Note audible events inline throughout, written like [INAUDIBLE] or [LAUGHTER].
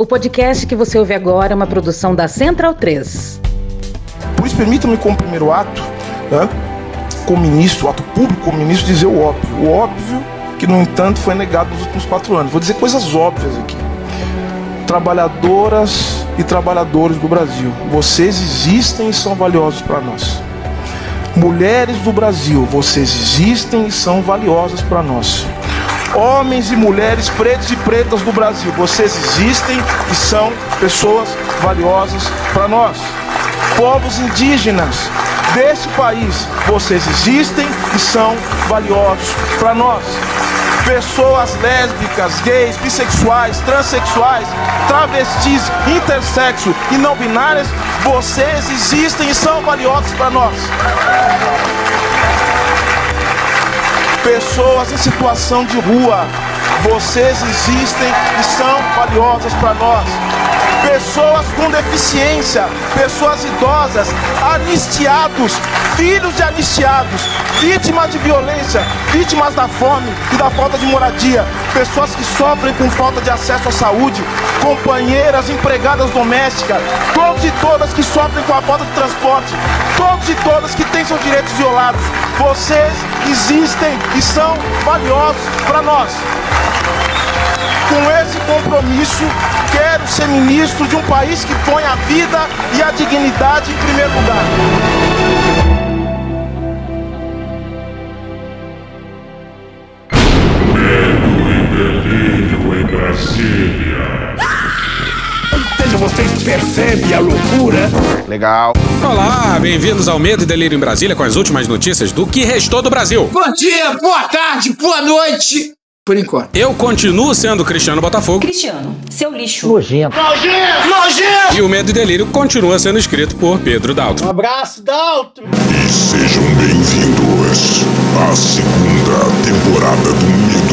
O podcast que você ouve agora é uma produção da Central 3. Por isso, permita-me, como primeiro ato, né, como ministro, ato público como ministro, dizer o óbvio. O óbvio que, no entanto, foi negado nos últimos quatro anos. Vou dizer coisas óbvias aqui. Trabalhadoras e trabalhadores do Brasil, vocês existem e são valiosos para nós. Mulheres do Brasil, vocês existem e são valiosas para nós. Homens e mulheres pretos e pretas do Brasil, vocês existem e são pessoas valiosas para nós. Povos indígenas deste país, vocês existem e são valiosos para nós. Pessoas lésbicas, gays, bissexuais, transexuais, travestis, intersexo e não binárias, vocês existem e são valiosos para nós. Pessoas em situação de rua, vocês existem e são valiosas para nós. Pessoas com deficiência, pessoas idosas, anistiados, filhos de anistiados, vítimas de violência, vítimas da fome e da falta de moradia, pessoas que sofrem com falta de acesso à saúde, companheiras, empregadas domésticas, todos e todas que sofrem com a falta de transporte, todos e todas que têm seus direitos violados. Vocês existem e são valiosos para nós. Com esse compromisso, quero ser ministro de um país que põe a vida e a dignidade em primeiro lugar. Brasília. Vocês percebem a loucura? Legal. Olá, bem-vindos ao Medo e Delírio em Brasília com as últimas notícias do que restou do Brasil. Bom dia, boa tarde, boa noite. Por enquanto. Eu continuo sendo Cristiano Botafogo. Cristiano, seu lixo. Nojento. Nojento! Nojento! E o Medo e Delírio continua sendo escrito por Pedro Daltro. Um abraço, Daltro. E sejam bem-vindos à segunda temporada do Medo.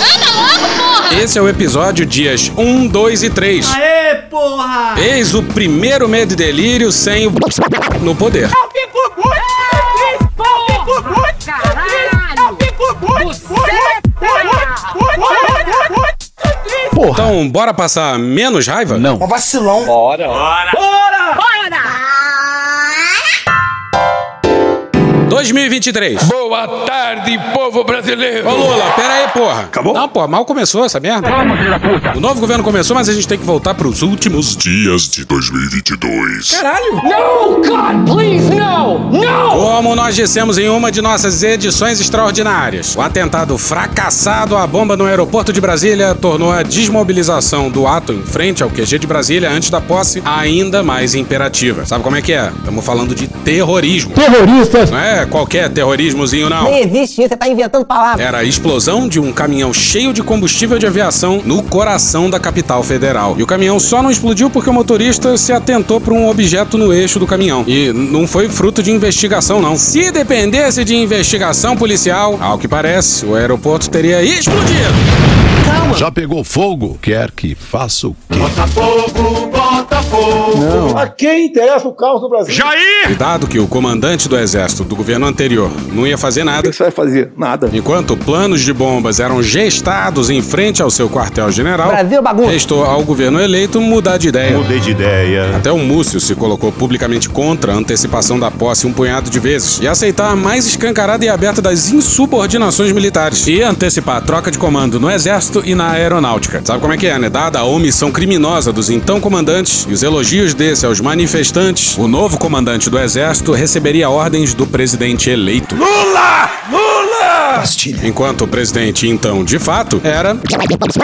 Anda logo, porra! Esse é o episódio dias 1, 2 e 3. Aê, porra! Eis o primeiro Medo e Delírio sem o no poder. Eu fico muito feliz! Eu fico muito feliz! Eu fico muito, muito, muito, muito, muito, muito Então, bora passar menos raiva? Não. Um vacilão. Bora. Bora! 2023. Boa tarde, povo brasileiro. Ô Lula, pera aí, porra. Acabou? Não, pô, mal começou essa merda. O novo governo começou, mas a gente tem que voltar pros últimos Dias de 2022. Caralho! No, God, please, no! No! Como nós dissemos em uma de nossas edições extraordinárias, o atentado fracassado à bomba no aeroporto de Brasília tornou a desmobilização do ato em frente ao QG de Brasília antes da posse ainda mais imperativa. Sabe como é que é? Estamos falando de terrorismo. Terroristas! Não é qualquer terrorismozinho, não. Nem existe isso, você tá inventando palavras. Era a explosão de um caminhão cheio de combustível de aviação no coração da capital federal. E o caminhão só não explodiu porque o motorista se atentou para um objeto no eixo do caminhão. E não foi fruto de investigação, não. Se dependesse de investigação policial, ao que parece, o aeroporto teria explodido. Já pegou fogo? Quer que faça o quê? A quem interessa o caos do Brasil? E dado que o comandante do exército do governo anterior não ia fazer nada, você vai fazer? Nada. enquanto planos de bombas eram gestados em frente ao seu quartel-general, Brasil bagunça. restou ao governo eleito mudar de ideia. Mudei de ideia. Até o Múcio se colocou publicamente contra a antecipação da posse um punhado de vezes e aceitar a mais escancarada e aberta das insubordinações militares e antecipar a troca de comando no exército e na aeronáutica. Sabe como é que é, né? Dada a omissão criminosa dos então comandantes e os elogios desse aos manifestantes, o novo comandante do exército receberia ordens do presidente eleito. Lula! Lula! Bastilha. Enquanto o presidente, então, de fato, era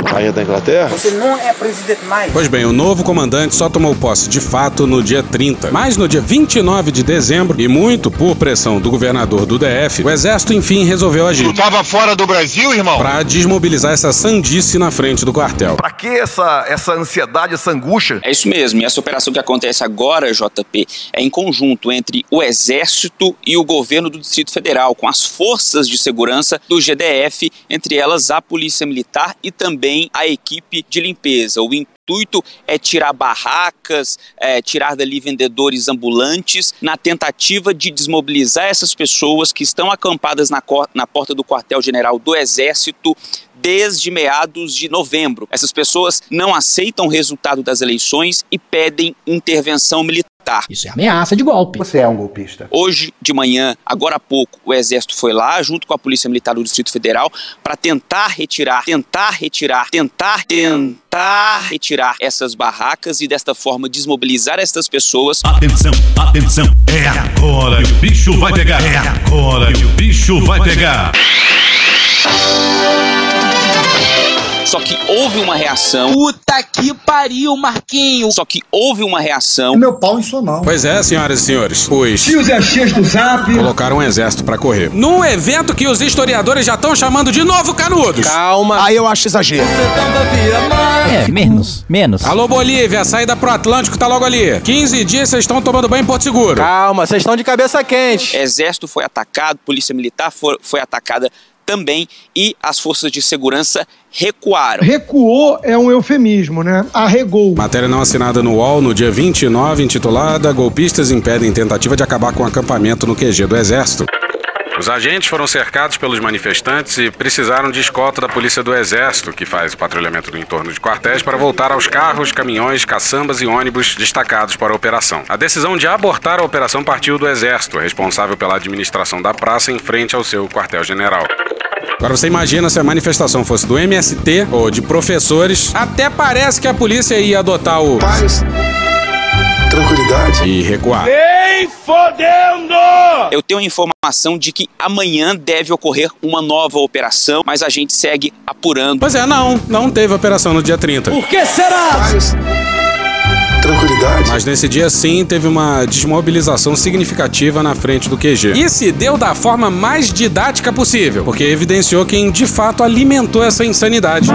Rainha da Inglaterra? Você não é presidente mais. Pois bem, o novo comandante só tomou posse de fato no dia 30. Mas no dia 29 de dezembro, e muito por pressão do governador do DF, o exército enfim resolveu agir. Tava fora do Brasil, irmão? Pra desmobilizar essa sandice na frente do quartel. Pra que essa, essa ansiedade, essa angústia? É isso mesmo, e essa operação que acontece agora, JP, é em conjunto entre o Exército e o governo do Distrito Federal, com as forças de segurança do GDF, entre elas a Polícia Militar e também a equipe de limpeza. O intuito é tirar barracas, é, tirar dali vendedores ambulantes, na tentativa de desmobilizar essas pessoas que estão acampadas na, na porta do quartel-general do Exército desde meados de novembro. Essas pessoas não aceitam o resultado das eleições e pedem intervenção militar. Isso é ameaça de golpe. Você é um golpista. Hoje de manhã, agora há pouco, o Exército foi lá, junto com a Polícia Militar do Distrito Federal, para tentar retirar, tentar retirar, tentar, tentar retirar essas barracas e desta forma desmobilizar essas pessoas. Atenção, atenção, é agora que o bicho vai pegar. É agora que o bicho vai pegar. Só que houve uma reação. Puta que pariu, Marquinho! Só que houve uma reação. Meu pau em sua mão. Pois é, senhoras e senhores. Os Tios e as tias do Zap. colocaram um exército pra correr. Num evento que os historiadores já estão chamando de novo canudos. Calma. Aí eu acho exagero. É, menos, menos. Alô, Bolívia, a saída pro Atlântico tá logo ali. 15 dias vocês estão tomando banho em Porto Seguro. Calma, vocês estão de cabeça quente. Exército foi atacado, Polícia Militar foi, foi atacada também e as forças de segurança recuaram. Recuou é um eufemismo, né? Arregou. Matéria não assinada no UOL no dia 29, intitulada Golpistas impedem tentativa de acabar com o acampamento no QG do Exército. Os agentes foram cercados pelos manifestantes e precisaram de escolta da Polícia do Exército, que faz o patrulhamento no entorno de quartéis, para voltar aos carros, caminhões, caçambas e ônibus destacados para a operação. A decisão de abortar a operação partiu do Exército, responsável pela administração da praça em frente ao seu quartel-general. Agora você imagina se a manifestação fosse do MST ou de professores, até parece que a polícia ia adotar o. Paz, tranquilidade e recuar. Nem fodendo! Eu tenho informação de que amanhã deve ocorrer uma nova operação, mas a gente segue apurando. Pois é, não, não teve operação no dia 30. Por que será? Paz, tranquilidade Mas nesse dia sim teve uma desmobilização significativa na frente do QG. E se deu da forma mais didática possível, porque evidenciou quem de fato alimentou essa insanidade.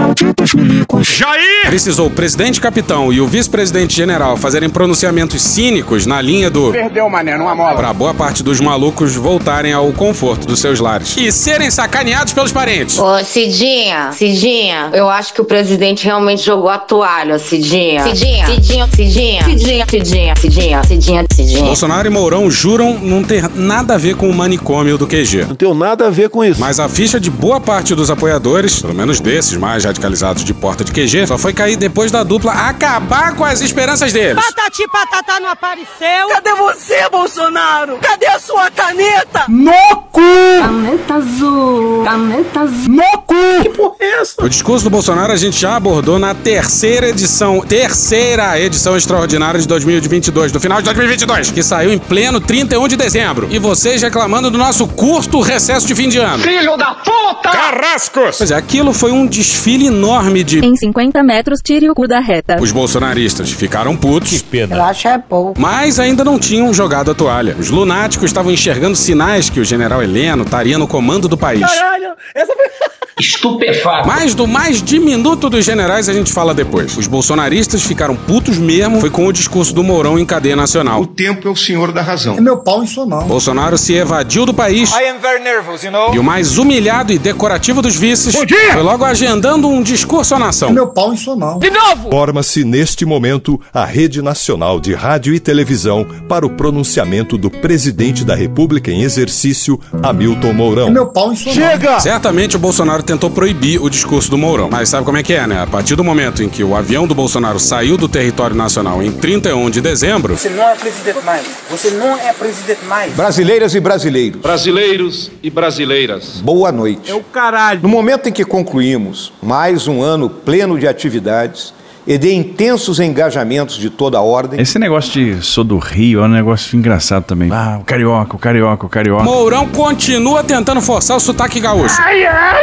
Jair! Precisou o presidente capitão e o vice-presidente general fazerem pronunciamentos cínicos na linha do Perdeu, mané, numa mola. para boa parte dos malucos voltarem ao conforto dos seus lares e serem sacaneados pelos parentes. Ô, Cidinha, Cidinha, eu acho que o presidente realmente jogou a toalha, Cidinha. Cidinha, Cidinha, Cidinha, Cidinha, Cidinha, Cidinha, Cidinha, Cidinha. Bolsonaro e Mourão juram não ter nada a ver com o manicômio do QG. Não tenho nada a ver com isso. Mas a ficha de boa parte dos apoiadores, pelo menos desses mais radicalizados de porta de QG, só foi cair depois da dupla acabar com as esperanças deles. Patati patatá não apareceu. Cadê você, Bolsonaro? Cadê a sua caneta? No cu! Caneta azul, caneta azul. No cu! Que porra é essa? O discurso do Bolsonaro a gente já abordou na terceira edição, terceira edição extraordinária de 2022, do final de 2022, que saiu em pleno 31 de dezembro. E vocês reclamando do nosso curto recesso de fim de ano. Filho da puta! Carrascos! Pois é, aquilo foi um desfile enorme de. Em 50 metros, tire o cu da reta. Os bolsonaristas ficaram putos. Eu acho é pouco. Mas ainda não tinham jogado a toalha. Os lunáticos estavam enxergando sinais que o general Heleno estaria no comando do país. Caralho, essa foi... [LAUGHS] Estupefato. Mas do mais diminuto dos generais a gente fala depois. Os bolsonaristas ficaram putos mesmo, foi com o discurso do Mourão em cadeia nacional. O tempo é o senhor da razão. É meu pau em sua mão. Bolsonaro se evadiu do país. I am very nervous, you know? E o mais humilhado e decorativo dos vices foi logo agendando um discurso à É nação. meu pau em sua mão. De novo! Forma-se neste momento a Rede Nacional de Rádio e Televisão para o pronunciamento do presidente da República em exercício, Hamilton É Mourão. meu pau em sua mão. Chega! Certamente o Bolsonaro tentou proibir o discurso do Mourão. Mas sabe como é que é, né? A partir do momento em que o avião do Bolsonaro saiu do território nacional em 31 de dezembro, Você não é presidente mais. Você não é presidente mais. Brasileiras e brasileiros, Brasileiros e brasileiras. boa noite. É o caralho. No momento em que concluímos mais um ano pleno de atividades e de intensos engajamentos de toda a ordem, Esse negócio de sou do Rio é um negócio engraçado também. Ah, o carioca, o carioca, o carioca. Mourão continua tentando forçar o sotaque gaúcho.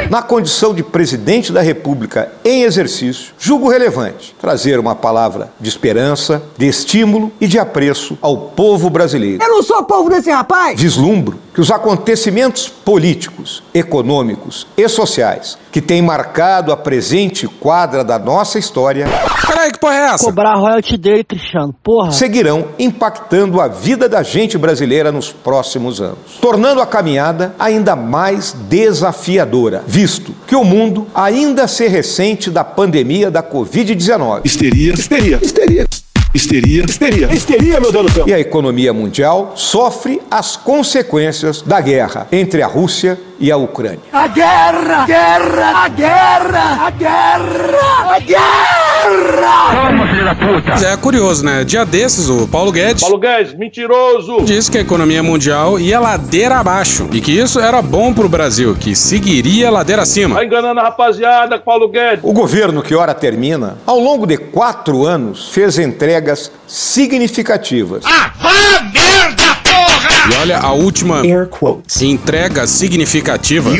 na condição de presidente da República em exercício, julgo relevante trazer uma palavra de esperança, de estímulo e de apreço ao povo brasileiro. Eu não sou povo desse rapaz! Vislumbro que os acontecimentos políticos, econômicos e sociais que têm marcado a presente quadra da nossa história Peraí, que porra é essa? Cobrar royalty dele, Cristiano, porra. seguirão impactando a vida da gente brasileira nos próximos anos, tornando a caminhada ainda mais desafiadora, visto que o mundo ainda se ressente da pandemia da Covid-19. Histeria. Histeria. Histeria. Histeria. Histeria. Histeria, meu Deus do céu. E a economia mundial sofre as consequências da guerra entre a Rússia e a Ucrânia. A guerra! Guerra! A guerra! A guerra! A guerra! Toma, filho da puta! É curioso, né? Dia desses, o Paulo Guedes. Paulo Guedes, mentiroso! Disse que a economia mundial ia ladeira abaixo. E que isso era bom pro Brasil, que seguiria ladeira acima. Tá enganando a rapaziada, Paulo Guedes. O governo que ora termina, ao longo de quatro anos, fez entregas significativas. Ah, vá merda! E olha a última entrega significativa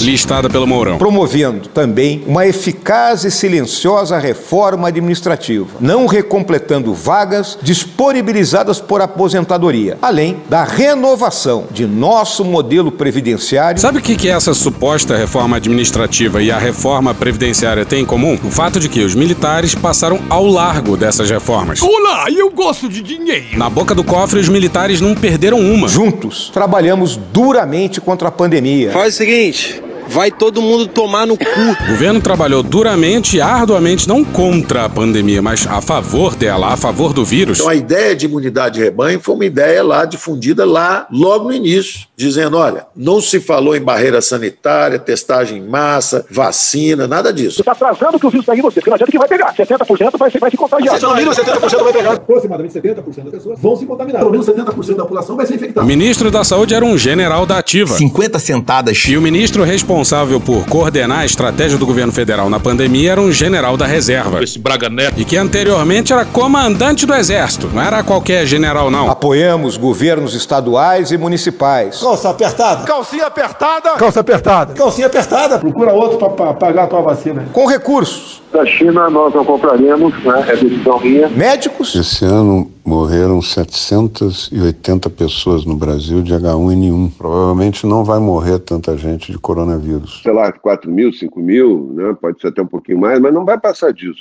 listada pelo Mourão. Promovendo também uma eficaz e silenciosa reforma administrativa, não recompletando vagas disponibilizadas por aposentadoria, além da renovação de nosso modelo previdenciário. Sabe o que, que essa suposta reforma administrativa e a reforma previdenciária têm em comum? O fato de que os militares passaram ao largo dessas reformas. Olá, eu gosto de dinheiro. Na boca do cofre, os militares não perderam uma. Juntos, trabalhamos duramente contra a pandemia. Faz o seguinte. Vai todo mundo tomar no cu. O governo trabalhou duramente e arduamente, não contra a pandemia, mas a favor dela, a favor do vírus. Então a ideia de imunidade de rebanho foi uma ideia lá difundida lá logo no início, dizendo, olha, não se falou em barreira sanitária, testagem em massa, vacina, nada disso. Você está atrasando que o vírus pegue em você, porque não adianta que vai pegar. 70% vai, vai se contagiar. Se mínimo 70% vai pegar. Aproximadamente 70% das pessoas vão se contaminar. Pelo menos 70% da população vai ser infectada. O ministro da Saúde era um general da ativa. 50 sentadas. E o ministro responsável por coordenar a estratégia do governo federal na pandemia era um general da reserva. Esse Braga Neto. E que anteriormente era comandante do exército. Não era qualquer general, não. Apoiamos governos estaduais e municipais. Calça apertada. Calcinha apertada. Calça apertada. Calcinha apertada. Procura outro para pagar a tua vacina. Com recursos. Da China nós não compraremos, né? É decisão minha. Médicos. Esse ano morreram 780 pessoas no Brasil de H1N1. Provavelmente não vai morrer tanta gente de coronavírus. Sei lá, 4 mil, 5 mil, né? pode ser até um pouquinho mais, mas não vai passar disso.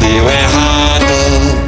Deu errado.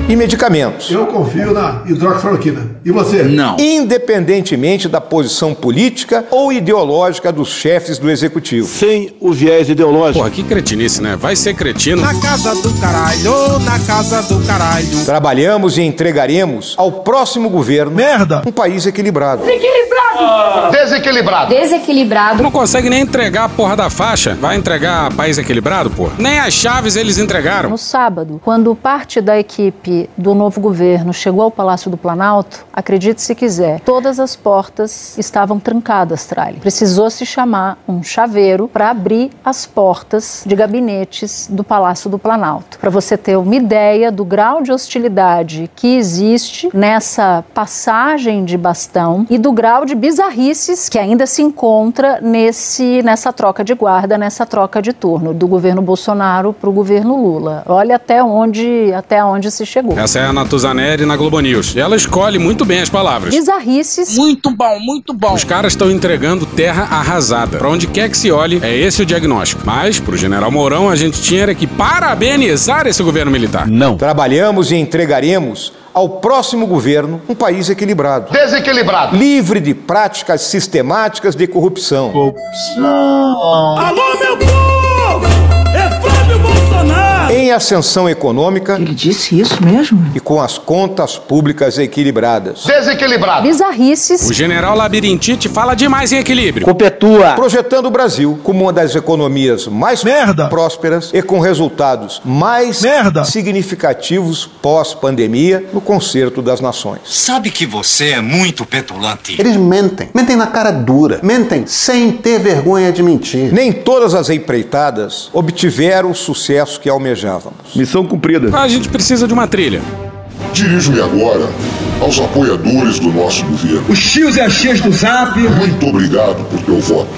E medicamentos. Eu confio na hidroxicloroquina. E você? Não. Independentemente da posição política ou ideológica dos chefes do executivo. Sem o viés ideológico. Porra, que cretinice, né? Vai ser cretino. Na casa do caralho, na casa do caralho. Trabalhamos e entregaremos ao próximo governo Merda. um país equilibrado. Desequilibrado. Desequilibrado. Desequilibrado. Não consegue nem entregar a porra da faixa. Vai entregar país equilibrado, porra? Nem as chaves eles entregaram. No sábado, quando parte da equipe do novo governo chegou ao Palácio do Planalto, acredite se quiser, todas as portas estavam trancadas, Tralha. Precisou se chamar um chaveiro para abrir as portas de gabinetes do Palácio do Planalto. Para você ter uma ideia do grau de hostilidade que existe nessa passagem de bastão e do grau de bizarrices que ainda se encontra nesse nessa troca de guarda, nessa troca de turno do governo Bolsonaro para o governo Lula. Olha até onde até onde se chegou. Essa é a Natuzaneri na Globo News. E ela escolhe muito bem as palavras. Bizarrices. Muito bom, muito bom. Os caras estão entregando terra arrasada. Pra onde quer que se olhe, é esse o diagnóstico. Mas, pro general Mourão, a gente tinha era que parabenizar esse governo militar. Não. Trabalhamos e entregaremos ao próximo governo um país equilibrado. Desequilibrado. Livre de práticas sistemáticas de corrupção. Alô, meu povo! Em ascensão econômica Ele disse isso mesmo? e com as contas públicas equilibradas. Desequilibrado. Bizarrices. O general Labirintite fala demais em equilíbrio. Culpa é tua. Projetando o Brasil como uma das economias mais Merda. prósperas e com resultados mais Merda. significativos pós-pandemia no concerto das nações. Sabe que você é muito petulante. Eles mentem. Mentem na cara dura. Mentem sem ter vergonha de mentir. Nem todas as empreitadas obtiveram o sucesso que almejávamos. Missão cumprida. A gente precisa de uma trilha. Dirijo-me agora aos apoiadores do nosso governo. Os tios e as tias do Zap. Muito obrigado por teu voto.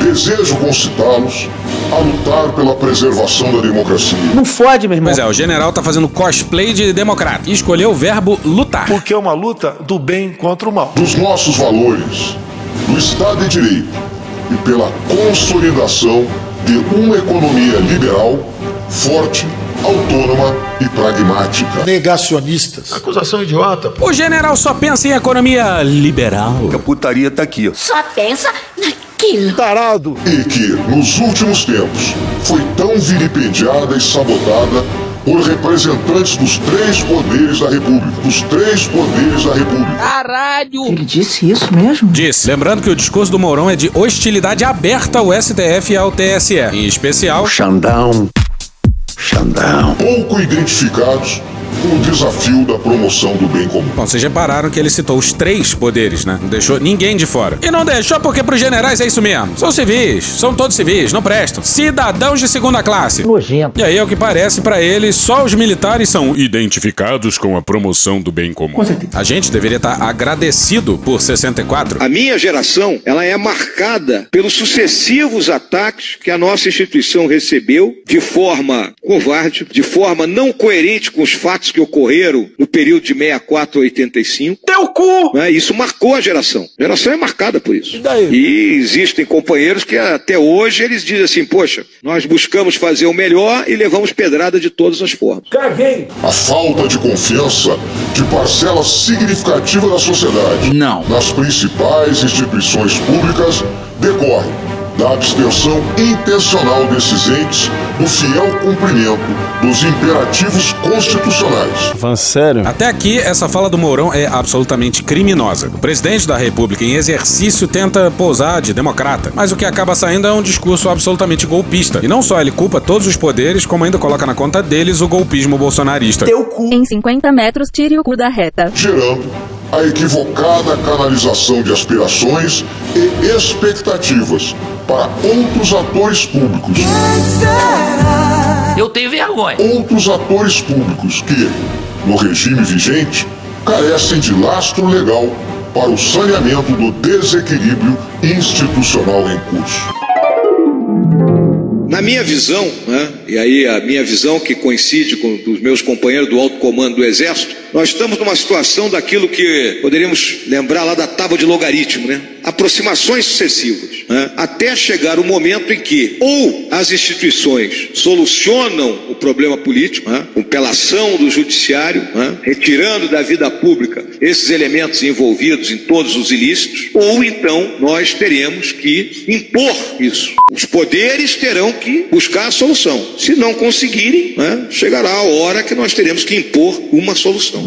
Desejo concitá-los a lutar pela preservação da democracia. Não fode, meu irmão. Pois é, o general tá fazendo cosplay de democrata e escolheu o verbo lutar. Porque é uma luta do bem contra o mal. Dos nossos valores, do Estado de Direito e pela consolidação de uma economia liberal, forte, autônoma e pragmática. Negacionistas. Acusação idiota. O general só pensa em economia liberal. A putaria tá aqui, ó. Só pensa naquilo. Tarado. E que, nos últimos tempos, foi tão vilipendiada e sabotada por representantes dos três poderes da República. Dos três poderes da República. Caralho! Ele disse isso mesmo? Disse. Lembrando que o discurso do Mourão é de hostilidade aberta ao STF e ao TSE. Em especial. Xandão. Xandão. Pouco identificados o desafio da promoção do bem comum. Bom, vocês repararam que ele citou os três poderes, né? Não deixou ninguém de fora. E não deixou porque pros generais é isso mesmo. São civis, são todos civis, não prestam. Cidadãos de segunda classe. Nojento. E aí, é o que parece para ele, só os militares são identificados com a promoção do bem comum. Com certeza. A gente deveria estar agradecido por 64. A minha geração, ela é marcada pelos sucessivos ataques que a nossa instituição recebeu de forma covarde, de forma não coerente com os fatos que ocorreram no período de 64 a 85. Teu cu! Né? Isso marcou a geração. A geração é marcada por isso. E daí? E existem companheiros que até hoje eles dizem assim, poxa, nós buscamos fazer o melhor e levamos pedrada de todas as formas. Caguei. A falta de confiança de parcela significativa da sociedade Não. nas principais instituições públicas decorre da abstenção intencional desses entes do fiel cumprimento dos imperativos constitucionais. Falando sério? Até aqui, essa fala do Mourão é absolutamente criminosa. O presidente da República, em exercício, tenta pousar de democrata, mas o que acaba saindo é um discurso absolutamente golpista. E não só ele culpa todos os poderes, como ainda coloca na conta deles o golpismo bolsonarista. Teu cu. Em 50 metros, tire o cu da reta. gerando a equivocada canalização de aspirações e expectativas para outros atores públicos. Eu tenho vergonha. Outros atores públicos que, no regime vigente, carecem de lastro legal para o saneamento do desequilíbrio institucional em curso. Na minha visão, né, e aí a minha visão que coincide com meus companheiros do alto comando do Exército, nós estamos numa situação daquilo que poderíamos lembrar lá da tábua de logaritmo, né? Aproximações sucessivas, né? até chegar o momento em que ou as instituições solucionam o problema político, né? com pela ação do judiciário, né? retirando da vida pública esses elementos envolvidos em todos os ilícitos, ou então nós teremos que impor isso. Os poderes terão que buscar a solução. Se não conseguirem, né, chegará a hora que nós teremos que impor uma solução.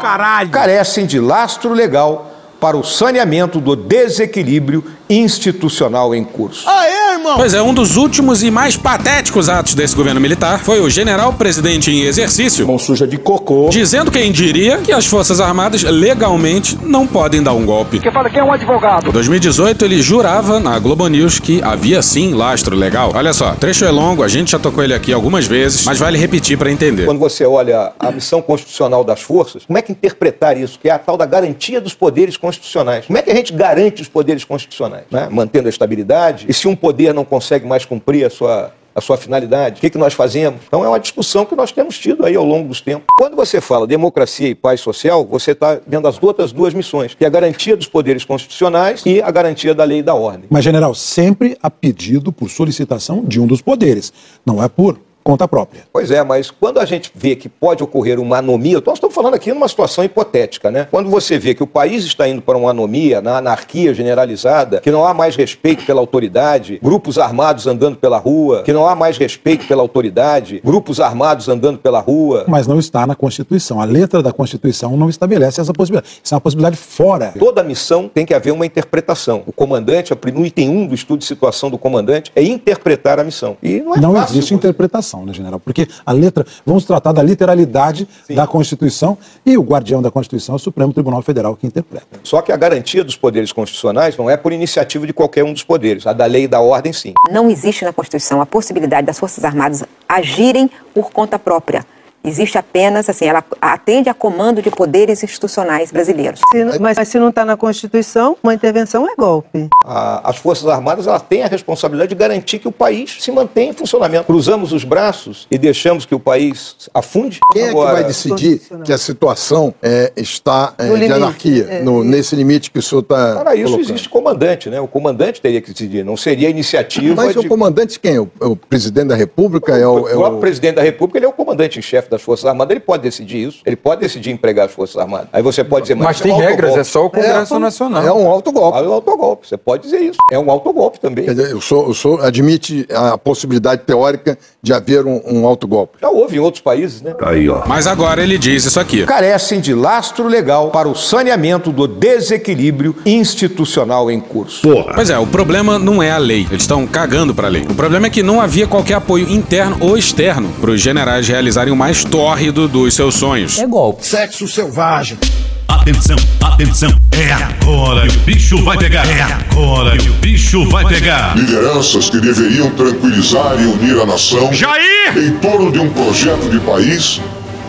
Caralho. Carecem de lastro legal para o saneamento do desequilíbrio institucional em curso. Aê, irmão. Pois é, um dos últimos e mais patéticos atos desse governo militar foi o general presidente em exercício Mão suja de cocô. dizendo quem diria que as Forças Armadas legalmente não podem dar um golpe. Quem fala que é um advogado? Em 2018, ele jurava na Globo News que havia sim lastro legal. Olha só, trecho é longo, a gente já tocou ele aqui algumas vezes, mas vale repetir para entender. Quando você olha a missão constitucional das forças, como é que interpretar isso? Que é a tal da garantia dos poderes constitucionais. Como é que a gente garante os poderes constitucionais? Né? Mantendo a estabilidade. E se um poder não consegue mais cumprir a sua a sua finalidade, o que, que nós fazemos. Então é uma discussão que nós temos tido aí ao longo dos tempos. Quando você fala democracia e paz social, você está vendo as outras duas missões, que é a garantia dos poderes constitucionais e a garantia da lei e da ordem. Mas, general, sempre a pedido por solicitação de um dos poderes. Não é por conta própria. Pois é, mas quando a gente vê que pode ocorrer uma anomia, nós estamos falando aqui numa situação hipotética, né? Quando você vê que o país está indo para uma anomia, na anarquia generalizada, que não há mais respeito pela autoridade, grupos armados andando pela rua, que não há mais respeito pela autoridade, grupos armados andando pela rua. Mas não está na Constituição. A letra da Constituição não estabelece essa possibilidade. Isso é uma possibilidade fora. Toda missão tem que haver uma interpretação. O comandante, no item 1 do estudo de situação do comandante, é interpretar a missão. E não é não fácil. existe interpretação, né, general? Porque a letra, vamos tratar da literalidade da Constituição e o guardião da Constituição é o Supremo Tribunal Federal que interpreta. Só que a garantia dos poderes constitucionais não é por iniciativa de qualquer um dos poderes. A da lei e da ordem, sim. Não existe na Constituição a possibilidade das Forças Armadas agirem por conta própria. Existe apenas, assim, ela atende a comando de poderes institucionais brasileiros. Se- mas se não está na Constituição, uma intervenção é golpe. A- as Forças Armadas elas têm a responsabilidade de garantir que o país se mantenha em funcionamento. Cruzamos os braços e deixamos que o país afunde? Quem é que vai decidir que a situação é, está é, No de limite, anarquia, é, no- nesse limite que o senhor está Para isso colocando? existe comandante, né? O comandante teria que decidir, não seria iniciativa Mas de... o comandante quem? O, o presidente da República? é o, O é próprio o... presidente da República ele é o comandante em chefe das Forças Armadas, ele pode decidir isso. Ele pode decidir empregar as Forças Armadas. Aí você pode dizer, Mas isso tem um regras, autogolpe. é só o Congresso Nacional. É um autogolpe. É um autogolpe. Você pode dizer isso. É um autogolpe também. Quer dizer, eu sou, eu sou, admite a possibilidade teórica de haver um, um autogolpe. Já houve em outros países, né? Aí, ó. Mas agora ele diz isso aqui. Carecem de lastro legal para o saneamento do desequilíbrio institucional em curso. Porra. Pois é, o problema não é a lei. Eles estão cagando pra lei. O problema é que não havia qualquer apoio interno ou externo para os generais realizarem o mais tórrido dos seus sonhos. É golpe. Sexo selvagem. Atenção, atenção, é agora que o bicho vai pegar. É agora que o bicho vai pegar. Lideranças que deveriam tranquilizar e unir a nação Jair! em torno de um projeto de país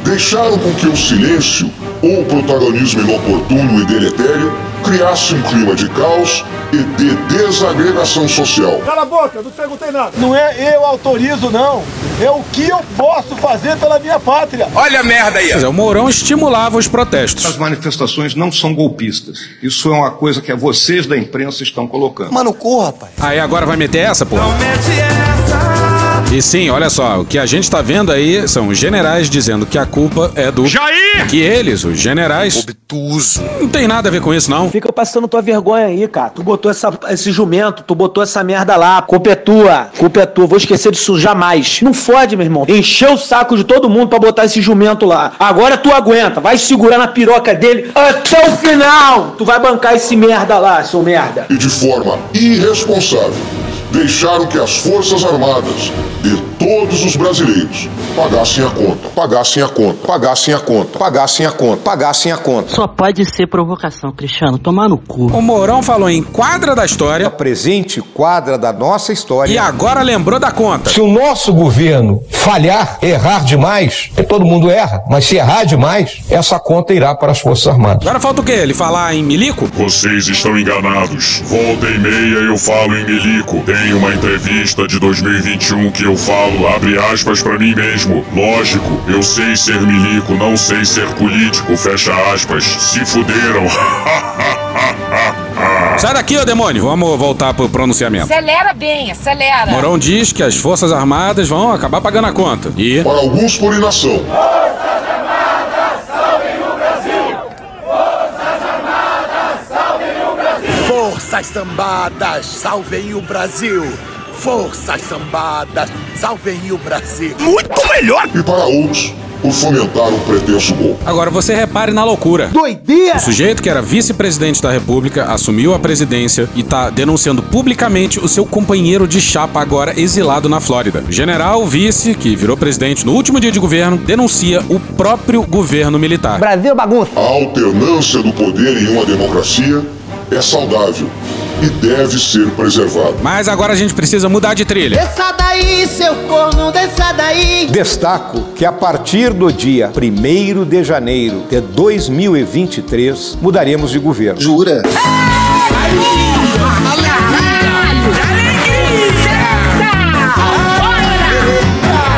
deixaram com que o silêncio ou o protagonismo inoportuno e deletério criasse um clima de caos e de desagregação social. Cala a boca, não perguntei nada. Não é eu autorizo, não. É o que eu posso fazer pela minha pátria. Olha a merda aí. É, o Mourão estimulava os protestos. As manifestações não são golpistas. Isso é uma coisa que vocês da imprensa estão colocando. Mano, corra, rapaz. Aí agora vai meter essa, pô? E sim, olha só, o que a gente tá vendo aí são os generais dizendo que a culpa é do. Jair! Que eles, os generais. Obtuso. Não tem nada a ver com isso, não. Fica passando tua vergonha aí, cara. Tu botou essa, esse jumento, tu botou essa merda lá. Culpa é tua. Culpa é tua. Vou esquecer disso jamais. Não fode, meu irmão. Encheu o saco de todo mundo pra botar esse jumento lá. Agora tu aguenta. Vai segurar na piroca dele até o final. Tu vai bancar esse merda lá, seu merda. E de forma irresponsável, deixaram que as Forças Armadas de todos os brasileiros pagassem a conta, pagassem a conta, pagassem a conta, pagassem a conta, pagassem a conta. Só pode ser provocação, Cristiano. Tomar no cu. O Mourão falou em quadra da história A presente quadra da nossa história. e agora lembrou da conta. Se o nosso governo falhar, errar demais, porque todo mundo erra, mas se errar demais, essa conta irá para as Forças Armadas. Agora falta o quê? Ele falar em milico? Vocês estão enganados. Volta e meia eu falo em milico. Tem uma entrevista de 2021 que eu falo, abre aspas pra mim mesmo. Lógico, eu sei ser milico, não sei ser político, fecha aspas. Se fuderam. [LAUGHS] Sai daqui, ô demônio. Vamos voltar pro pronunciamento. Acelera bem, acelera. Mourão diz que as Forças Armadas vão acabar pagando a conta. E. Para alguns por inação. Forças sambadas, salvem o Brasil. Forças sambadas, salvem o Brasil. Muito melhor. E para outros, por fomentar um pretenso golpe. Agora você repare na loucura. Doideira. O sujeito que era vice-presidente da República assumiu a presidência e tá denunciando publicamente o seu companheiro de chapa agora exilado na Flórida. O general vice, que virou presidente no último dia de governo, denuncia o próprio governo militar. Brasil bagunça. A alternância do poder em uma democracia é saudável e deve ser preservada. Mas agora a gente precisa mudar de trilha. Desça daí, seu corno, desça daí. Destaco que a partir do dia 1 de janeiro de 2023 mudaremos de governo. Jura?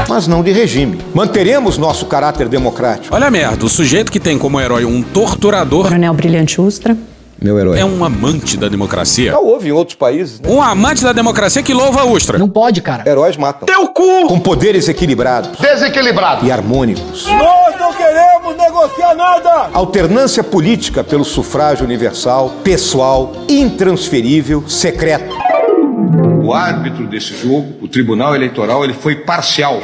Mas não de regime. Manteremos nosso caráter democrático. Olha a merda, o sujeito que tem como herói um torturador Coronel Brilhante Ustra. Meu herói. é um amante da democracia. Já houve em outros países. né? Um amante da democracia que louva a Ustra. Não pode, cara. Heróis matam. Teu cu. Com poderes equilibrados Desequilibrado. e harmônicos. Nós não queremos negociar nada. Alternância política pelo sufrágio universal, pessoal, intransferível, secreto. O árbitro desse jogo, o Tribunal Eleitoral, ele foi parcial.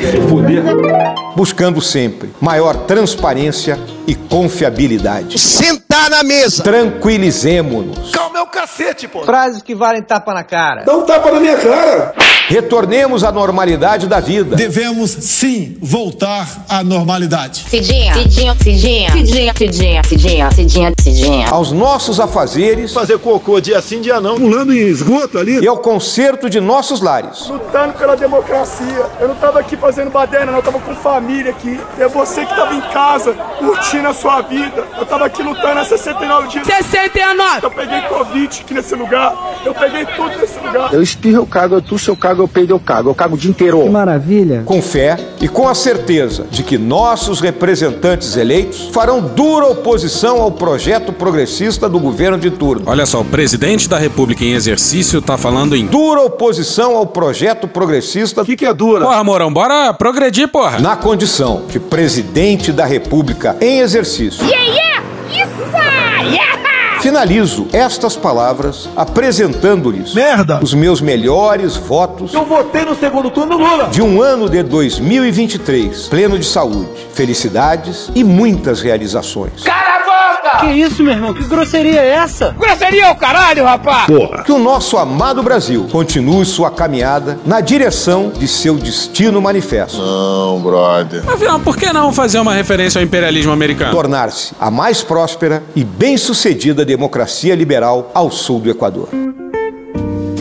Buscando sempre maior transparência e confiabilidade. Sentar na mesa. Tranquilizemo-nos. Calma é o cacete, pô. Frases que valem tapa na cara. Dá um tapa na minha cara. Retornemos à normalidade da vida. Devemos sim voltar à normalidade. Cidinha, Cidinha, Cidinha, Cidinha, Cidinha, Cidinha, Cidinha, Cidinha. Aos nossos afazeres Fazer cocô dia sim, dia não. Pulando em esgoto ali. e ao conserto de nossos lares. Lutando pela democracia. Eu não tava aqui fazendo baderna, não. Eu tava com família aqui. É você que tava em casa, curtindo a sua vida. Eu tava aqui lutando há 69 dias. 69. Eu peguei Covid aqui nesse lugar. Eu peguei tudo nesse lugar. Eu espirro, eu cago, eu tuço, eu cago. eu peido, eu cago. Eu cago o dia inteiro. Maravilha. Com fé e com a certeza de que nossos representantes eleitos farão dura oposição ao projeto progressista do governo de turno. Olha só, o presidente da República em exercício tá falando em Dura oposição ao projeto progressista. O que, que é dura? Porra, Mourão, bora progredir, porra. Na condição de presidente da República em exercício. Yeah, yeah! Isso! Yeah! Finalizo estas palavras apresentando-lhes Merda! os meus melhores votos Eu votei no segundo turno Lula. de um ano de 2023, pleno de saúde, felicidades e muitas realizações. Cala a boca! Que isso, meu irmão? Que grosseria é essa? Grosseria é o caralho, rapaz! Porra! Que o nosso amado Brasil continue sua caminhada na direção de seu destino manifesto. Não, brother. Afinal, por que não fazer uma referência ao imperialismo americano? Tornar-se a mais próspera e bem-sucedida democracia liberal ao sul do Equador.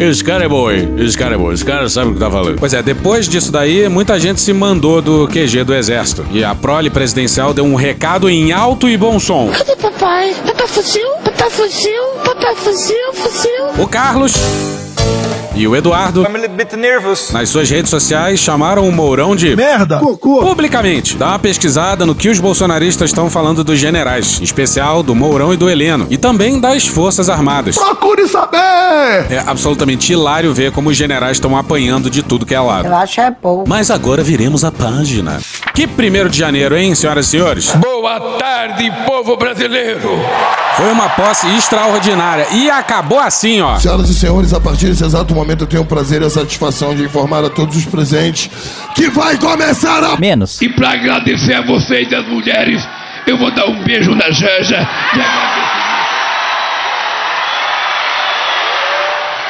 Esse cara é bom, hein? Esse cara é bom. Esse cara sabe o que tá falando. Pois é, depois disso daí, muita gente se mandou do QG do Exército. E a prole presidencial deu um recado em alto e bom som. Cadê papai? Papai fuzil? Papai fuzil? Papai fuzil? Fuzil? O Carlos e o Eduardo, nas suas redes sociais, chamaram o Mourão de Merda! Cocô! publicamente. Dá uma pesquisada no que os bolsonaristas estão falando dos generais, em especial do Mourão e do Heleno, e também das Forças Armadas. Procure saber! É absolutamente hilário ver como os generais estão apanhando de tudo que é lado. Eu acho é bom. Mas agora viremos a página. Que primeiro de janeiro, hein, senhoras e senhores? Boa tarde, povo brasileiro. Foi uma posse extraordinária e acabou assim, ó. Senhoras e senhores, a partir desse exato momento eu tenho o prazer e a satisfação de informar a todos os presentes que vai começar a. Menos. E pra agradecer a vocês, as mulheres, eu vou dar um beijo na Janja.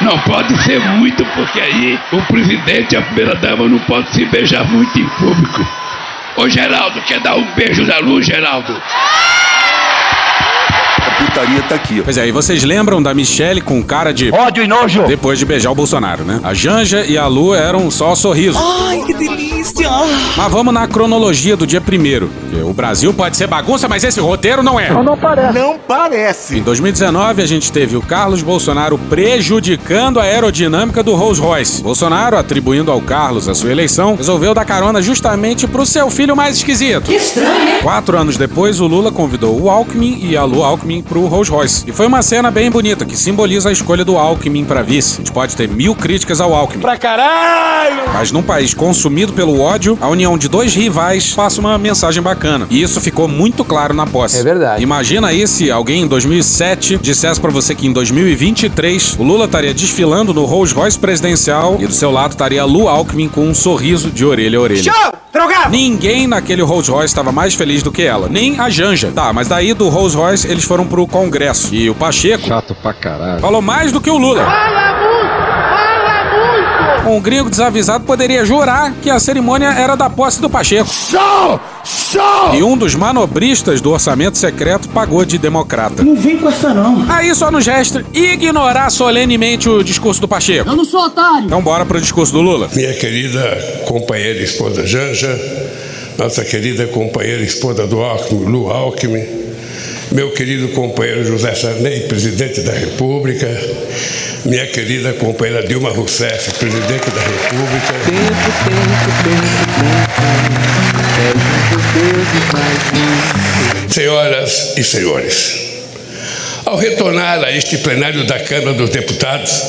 Não pode ser muito, porque aí o presidente e a primeira-dama não podem se beijar muito em público. Ô Geraldo, quer dar um beijo na luz, Geraldo? Putaria tá aqui, ó. Pois é, e vocês lembram da Michelle com cara de Ódio e nojo. depois de beijar o Bolsonaro, né? A Janja e a Lu eram só sorriso. Ai, que delícia! Mas vamos na cronologia do dia primeiro. porque O Brasil pode ser bagunça, mas esse roteiro não é. Não parece. Não parece! Em 2019, a gente teve o Carlos Bolsonaro prejudicando a aerodinâmica do Rolls Royce. Bolsonaro, atribuindo ao Carlos a sua eleição, resolveu dar carona justamente pro seu filho mais esquisito. Que estranho, hein? Quatro anos depois, o Lula convidou o Alckmin e a Lu Alckmin pro Rolls Royce. E foi uma cena bem bonita, que simboliza a escolha do Alckmin pra vice. A gente pode ter mil críticas ao Alckmin. Pra caralho! Mas num país consumido pelo ódio, a união de dois rivais passa uma mensagem bacana. E isso ficou muito claro na posse. É verdade. Imagina aí se alguém em 2007 dissesse pra você que em 2023 o Lula estaria desfilando no Rolls Royce presidencial e do seu lado estaria Lu Alckmin com um sorriso de orelha a orelha. Show! Drogado! Ninguém naquele Rolls Royce estava mais feliz do que ela, nem a Janja. Tá, mas daí do Rolls Royce eles foram pro Congresso. E o Pacheco Chato pra caralho. falou mais do que o Lula. Fala muito! Fala muito! Um gringo desavisado poderia jurar que a cerimônia era da posse do Pacheco. Show! Show! E um dos manobristas do orçamento secreto pagou de democrata. Não vem com essa, não. Aí só nos resta ignorar solenemente o discurso do Pacheco. Eu não sou otário. Então bora pro discurso do Lula. Minha querida companheira esposa Janja, nossa querida companheira esposa do Alckmin, Lu Alckmin, meu querido companheiro José Sarney, presidente da República, minha querida companheira Dilma Rousseff, presidente da República. Senhoras e senhores, ao retornar a este plenário da Câmara dos Deputados,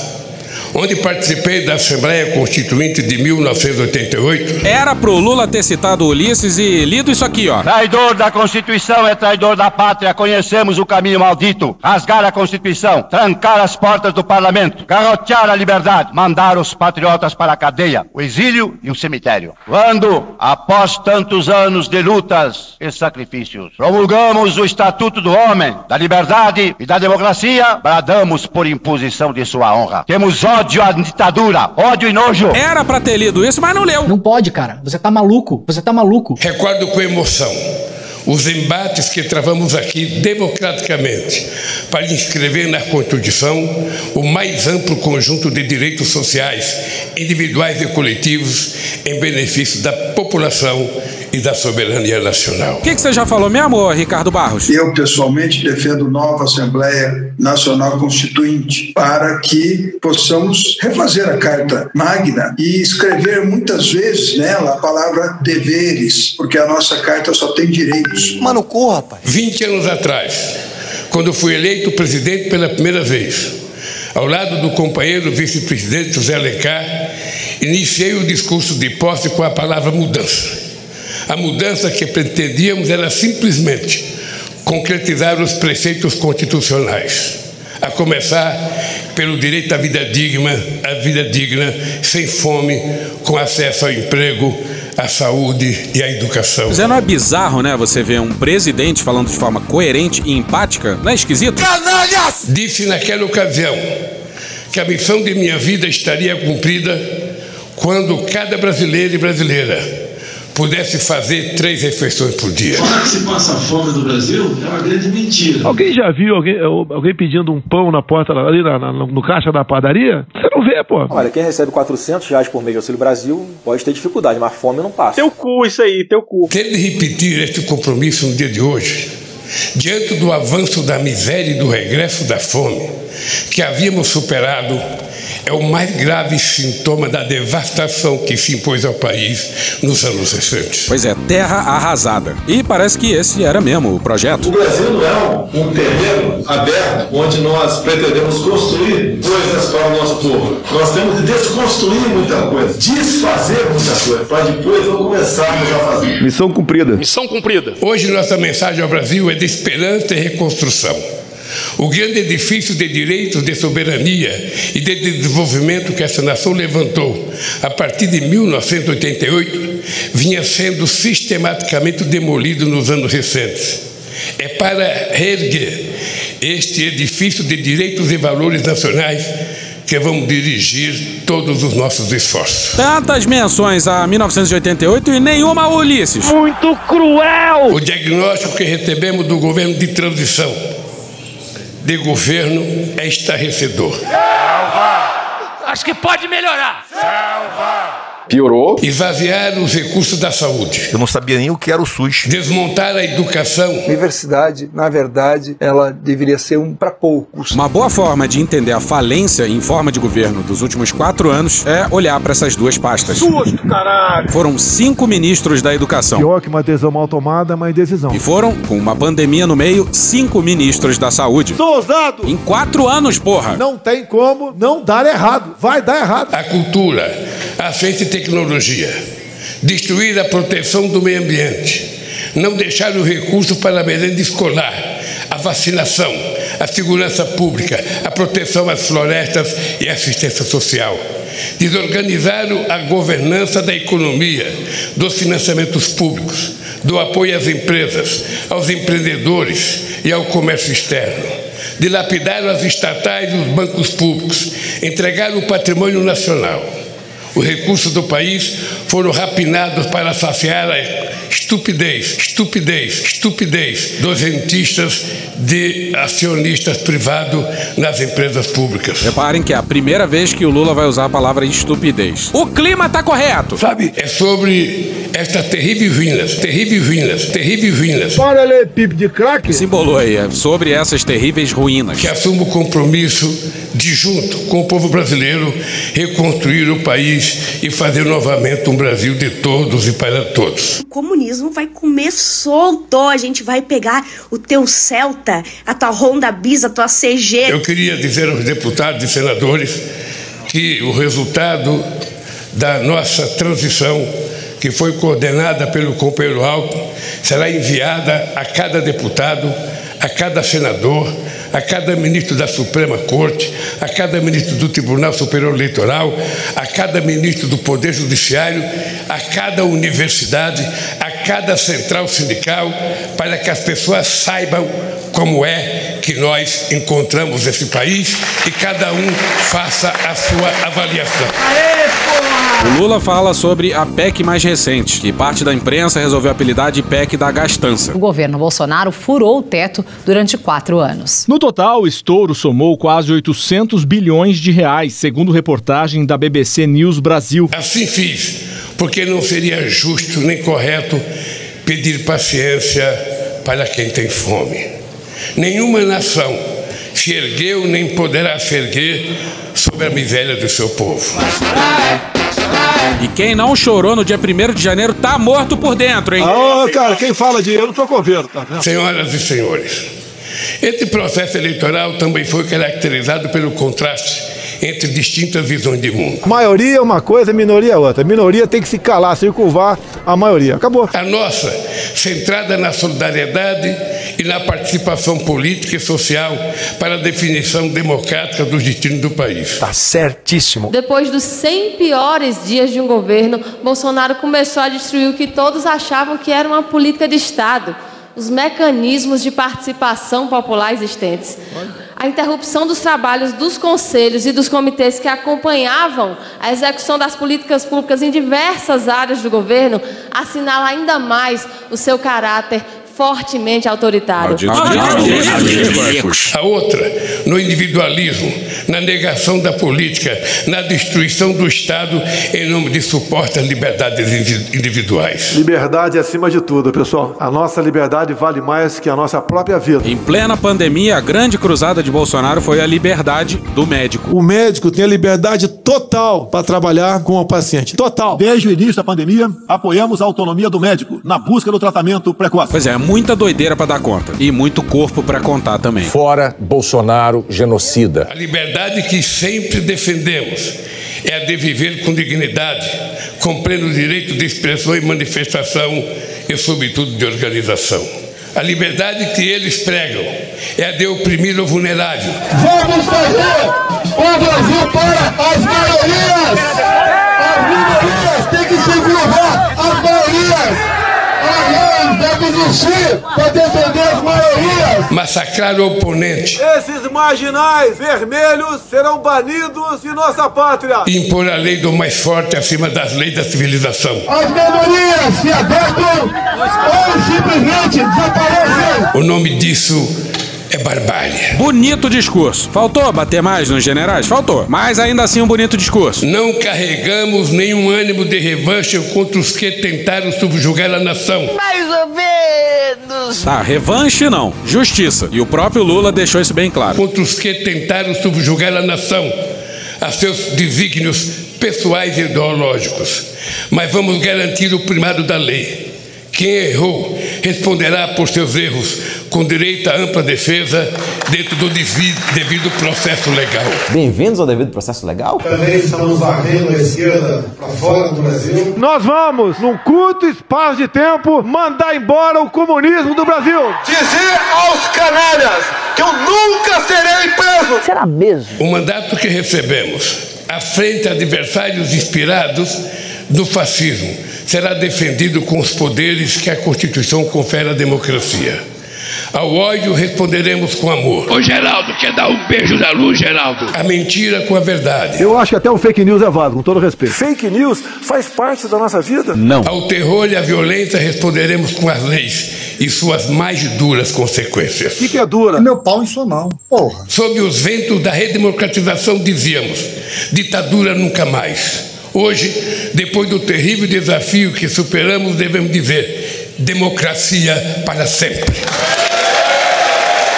onde participei da Assembleia Constituinte de 1988, Era pro Lula ter citado Ulisses e lido isso aqui, ó. Traidor da Constituição é traidor da pátria. Conhecemos o caminho maldito. Rasgar a Constituição, trancar as portas do parlamento, garrotear a liberdade, mandar os patriotas para a cadeia, o exílio e o cemitério. Quando, após tantos anos de lutas e sacrifícios, promulgamos o Estatuto do Homem, da Liberdade e da Democracia, bradamos por imposição de sua honra. Temos ódio à ditadura, ódio e nojo. Era pra ter lido isso, mas não leu. Não pode, cara. Você tá maluco. Você tá maluco. recordo com emoção os embates que travamos aqui democraticamente para inscrever na Constituição o mais amplo conjunto de direitos sociais, individuais e coletivos, em benefício da população e da soberania nacional. O que, que você já falou, meu amor, Ricardo Barros? Eu, pessoalmente, defendo nova Assembleia Nacional Constituinte para que possamos refazer a Carta Magna e escrever muitas vezes nela a palavra deveres, porque a nossa carta só tem direitos. Mano, corra, rapaz. 20 anos atrás, quando fui eleito presidente pela primeira vez, ao lado do companheiro vice-presidente José Alencar, iniciei o discurso de posse com a palavra mudança. A mudança que pretendíamos era simplesmente concretizar os preceitos constitucionais, a começar pelo direito à vida digna, à vida digna, sem fome, com acesso ao emprego, à saúde e à educação. Mas não é bizarro, né? Você ver um presidente falando de forma coerente e empática? Não é esquisito? Canalhas! Disse naquela ocasião que a missão de minha vida estaria cumprida quando cada brasileiro e brasileira pudesse fazer três refeições por dia. Falar que se passa fome no Brasil é uma grande mentira. Alguém já viu alguém, alguém pedindo um pão na porta ali na, na, no caixa da padaria? Você não vê, pô. Olha, quem recebe 400 reais por mês de Auxílio Brasil pode ter dificuldade, mas fome não passa. Teu cu, isso aí, teu cu. Ter de repetir este compromisso no dia de hoje, diante do avanço da miséria e do regresso da fome, que havíamos superado é o mais grave sintoma da devastação que se impôs ao país nos anos recentes. Pois é, terra arrasada. E parece que esse era mesmo o projeto. O Brasil não é um, um terreno aberto onde nós pretendemos construir coisas para o nosso povo. Nós temos de desconstruir muita coisa, desfazer muita coisa, para depois não começarmos a fazer. Missão cumprida. Missão cumprida. Hoje nossa mensagem ao Brasil é de esperança e reconstrução. O grande edifício de direitos, de soberania e de desenvolvimento que essa nação levantou a partir de 1988 vinha sendo sistematicamente demolido nos anos recentes. É para reerguer este edifício de direitos e valores nacionais que vamos dirigir todos os nossos esforços. Tantas menções a 1988 e nenhuma a Ulisses. Muito cruel! O diagnóstico que recebemos do governo de transição de governo é estarrecedor. Salva! Acho que pode melhorar. Salva! Piorou. Esvaziar os recursos da saúde. Eu não sabia nem o que era o SUS. Desmontar a educação. A universidade, na verdade, ela deveria ser um para poucos. Uma boa forma de entender a falência em forma de governo dos últimos quatro anos é olhar para essas duas pastas. Susto, caralho! Foram cinco ministros da educação. Pior que uma decisão mal tomada, uma indecisão. E foram, com uma pandemia no meio, cinco ministros da saúde. Sou ousado! Em quatro anos, porra! Não tem como não dar errado. Vai dar errado. A cultura, a ciência e tecnologia, destruir a proteção do meio ambiente, não deixar o recurso para a merenda escolar, a vacinação, a segurança pública, a proteção às florestas e a assistência social. Desorganizar a governança da economia, dos financiamentos públicos, do apoio às empresas, aos empreendedores e ao comércio externo. Dilapidar as estatais e os bancos públicos, entregar o patrimônio nacional os recursos do país foram rapinados para saciar a estupidez, estupidez, estupidez dos rentistas de acionistas privados nas empresas públicas. Reparem que é a primeira vez que o Lula vai usar a palavra estupidez. O clima tá correto! Sabe, é sobre estas terríveis ruínas, terríveis ruínas, terríveis ruínas. Para ler pipe de crack. Simbolou aí, é sobre essas terríveis ruínas. Que assumo o compromisso de, junto com o povo brasileiro, reconstruir o país e fazer novamente um Brasil de todos e para todos. O comunismo vai comer solto. A gente vai pegar o teu Celta, a tua Honda Bis, a tua CG. Eu queria dizer aos deputados e senadores que o resultado da nossa transição, que foi coordenada pelo companheiro Alckmin, será enviada a cada deputado, a cada senador, a cada ministro da Suprema Corte, a cada ministro do Tribunal Superior Eleitoral, a cada ministro do Poder Judiciário, a cada universidade, a cada central sindical, para que as pessoas saibam como é que nós encontramos esse país e cada um faça a sua avaliação. O Lula fala sobre a PEC mais recente, que parte da imprensa resolveu apelidar de PEC da gastança. O governo Bolsonaro furou o teto durante quatro anos. No total, o estouro somou quase 800 bilhões de reais, segundo reportagem da BBC News Brasil. Assim fiz porque não seria justo nem correto pedir paciência para quem tem fome. Nenhuma nação se ergueu nem poderá se erguer sobre a miséria do seu povo. E quem não chorou no dia 1 de janeiro tá morto por dentro, hein? Ah, cara, quem fala de eu não tô governo, tá vendo? Senhoras e senhores, esse processo eleitoral também foi caracterizado pelo contraste entre distintas visões de mundo. Maioria é uma coisa, minoria é outra. Minoria tem que se calar, circunvar a maioria. Acabou. A nossa, centrada na solidariedade e na participação política e social para a definição democrática dos destinos do país. Tá certíssimo. Depois dos 100 piores dias de um governo, Bolsonaro começou a destruir o que todos achavam que era uma política de Estado os mecanismos de participação popular existentes. A interrupção dos trabalhos dos conselhos e dos comitês que acompanhavam a execução das políticas públicas em diversas áreas do governo assinala ainda mais o seu caráter fortemente autoritário. A outra, no individualismo, na negação da política, na destruição do Estado em nome de supostas liberdades individuais. Liberdade acima de tudo, pessoal. A nossa liberdade vale mais que a nossa própria vida. Em plena pandemia, a grande cruzada de Bolsonaro foi a liberdade do médico. O médico tem a liberdade total para trabalhar com o paciente. Total. Desde o início da pandemia, apoiamos a autonomia do médico na busca do tratamento precoce. Pois é, muita doideira para dar conta e muito corpo para contar também. Fora Bolsonaro genocida. A liberdade que sempre defendemos é a de viver com dignidade, com pleno direito de expressão e manifestação e, sobretudo, de organização. A liberdade que eles pregam é a de oprimir o vulnerável. Vamos fazer o Brasil para as maiorias! As minorias têm que se curvar às maiorias! Vamos existir para defender as maiorias! Massacrar o oponente. Esses marginais vermelhos serão banidos de nossa pátria. Impor a lei do mais forte acima das leis da civilização. As minorias se adaptam ou simplesmente desaparecem. O nome disso é barbárie. Bonito discurso. Faltou bater mais nos generais? Faltou. Mas ainda assim um bonito discurso. Não carregamos nenhum ânimo de revanche contra os que tentaram subjugar a nação. Mais ou menos. Tá, revanche não. Justiça. E o próprio Lula deixou isso bem claro. Contra os que tentaram subjugar a nação a seus desígnios pessoais e ideológicos. Mas vamos garantir o primado da lei. Quem errou responderá por seus erros com direito à ampla defesa dentro do devido processo legal. Bem-vindos ao devido processo legal? Também estamos varrendo a esquerda para fora do Brasil. Nós vamos, num curto espaço de tempo, mandar embora o comunismo do Brasil. Dizer aos canalhas que eu nunca serei preso. Será mesmo? O mandato que recebemos, à frente a adversários inspirados do fascismo, será defendido com os poderes que a Constituição confere à democracia. Ao ódio responderemos com amor. Ô Geraldo, quer dar um beijo na luz, Geraldo? A mentira com a verdade. Eu acho que até o fake news é válido, com todo respeito. Fake news faz parte da nossa vida? Não. Ao terror e à violência responderemos com as leis e suas mais duras consequências. O que, que é dura? É meu pau em sua mão, porra. Sob os ventos da redemocratização dizíamos: ditadura nunca mais. Hoje, depois do terrível desafio que superamos, devemos dizer: democracia para sempre.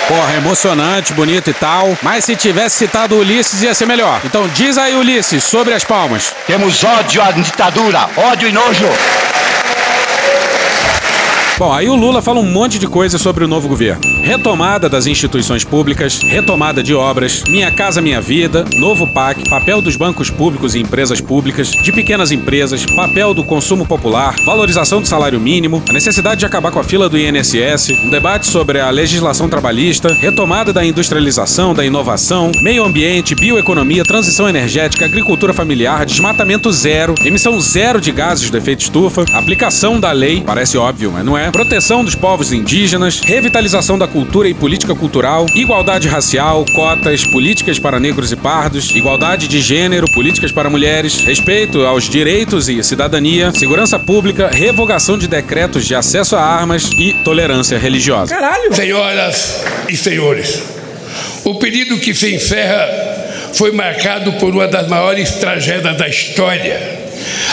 Porra, emocionante, bonito e tal. Mas se tivesse citado Ulisses, ia ser melhor. Então diz aí, Ulisses, sobre as palmas. Temos ódio à ditadura, ódio e nojo. Bom, aí o Lula fala um monte de coisa sobre o novo governo. Retomada das instituições públicas, retomada de obras, Minha Casa Minha Vida, novo PAC, papel dos bancos públicos e empresas públicas, de pequenas empresas, papel do consumo popular, valorização do salário mínimo, a necessidade de acabar com a fila do INSS, um debate sobre a legislação trabalhista, retomada da industrialização, da inovação, meio ambiente, bioeconomia, transição energética, agricultura familiar, desmatamento zero, emissão zero de gases do efeito estufa, aplicação da lei, parece óbvio, mas não é, proteção dos povos indígenas, revitalização da cultura e política cultural, igualdade racial, cotas, políticas para negros e pardos, igualdade de gênero, políticas para mulheres, respeito aos direitos e cidadania, segurança pública, revogação de decretos de acesso a armas e tolerância religiosa. Caralho! Senhoras e senhores, o período que se encerra foi marcado por uma das maiores tragédias da história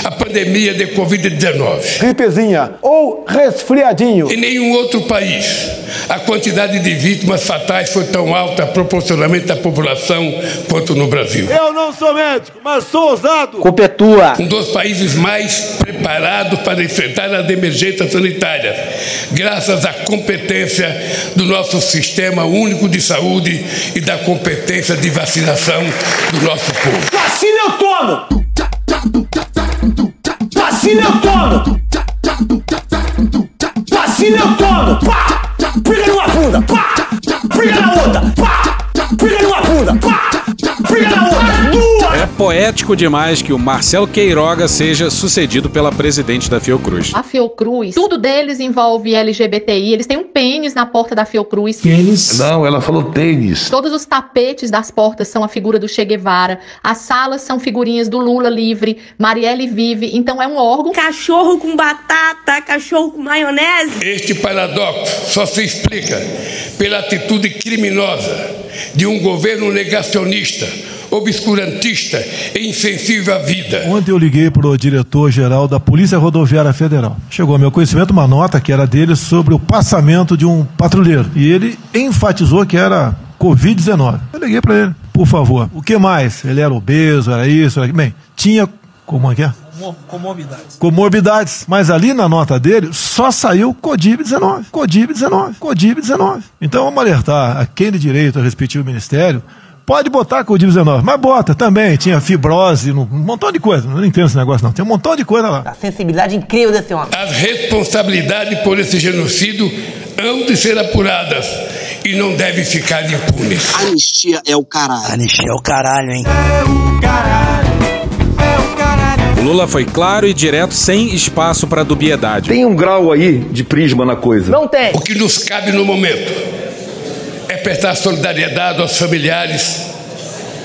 a pandemia de Covid-19. Gripezinha ou resfriadinho. Em nenhum outro país a quantidade de vítimas fatais foi tão alta proporcionalmente à população quanto no Brasil. Eu não sou médico, mas sou ousado. Culpa é tua. Um dos países mais preparados para enfrentar as emergências sanitárias, graças à competência do nosso sistema único de saúde e da competência de vacinação do nosso povo. Vacina eu tomo! Vacina tomo! Vacina eu tomo! Pá! Pega numa bunda! Pá! Pega na outra! Pá! Poético demais que o Marcelo Queiroga seja sucedido pela presidente da Fiocruz. A Fiocruz, tudo deles envolve LGBTI. Eles têm um pênis na porta da Fiocruz. Pênis? Não, ela falou tênis. Todos os tapetes das portas são a figura do Che Guevara. As salas são figurinhas do Lula livre, Marielle vive. Então é um órgão. Cachorro com batata, cachorro com maionese. Este paradoxo só se explica pela atitude criminosa de um governo negacionista, obscurantista e insensível à vida. Ontem eu liguei para o diretor-geral da Polícia Rodoviária Federal. Chegou ao meu conhecimento uma nota que era dele sobre o passamento de um patrulheiro. E ele enfatizou que era Covid-19. Eu liguei para ele, por favor. O que mais? Ele era obeso, era isso, era... Bem, tinha. Como é que é? Comorbidades. Comorbidades. Mas ali na nota dele só saiu Codib-19. Codib-19. Codib-19. Então vamos alertar a quem de direito a respectivo ministério. Pode botar Codib-19, mas bota também. Tinha fibrose, um montão de coisa. Não entendo esse negócio, não. Tem um montão de coisa lá. A sensibilidade incrível desse homem. As responsabilidades por esse genocídio hão de ser apuradas e não devem ficar impunes. Anistia é o caralho. Anistia é o caralho, hein? É o caralho. O Lula foi claro e direto, sem espaço para dubiedade. Tem um grau aí de prisma na coisa. Não tem. O que nos cabe no momento é prestar solidariedade aos familiares,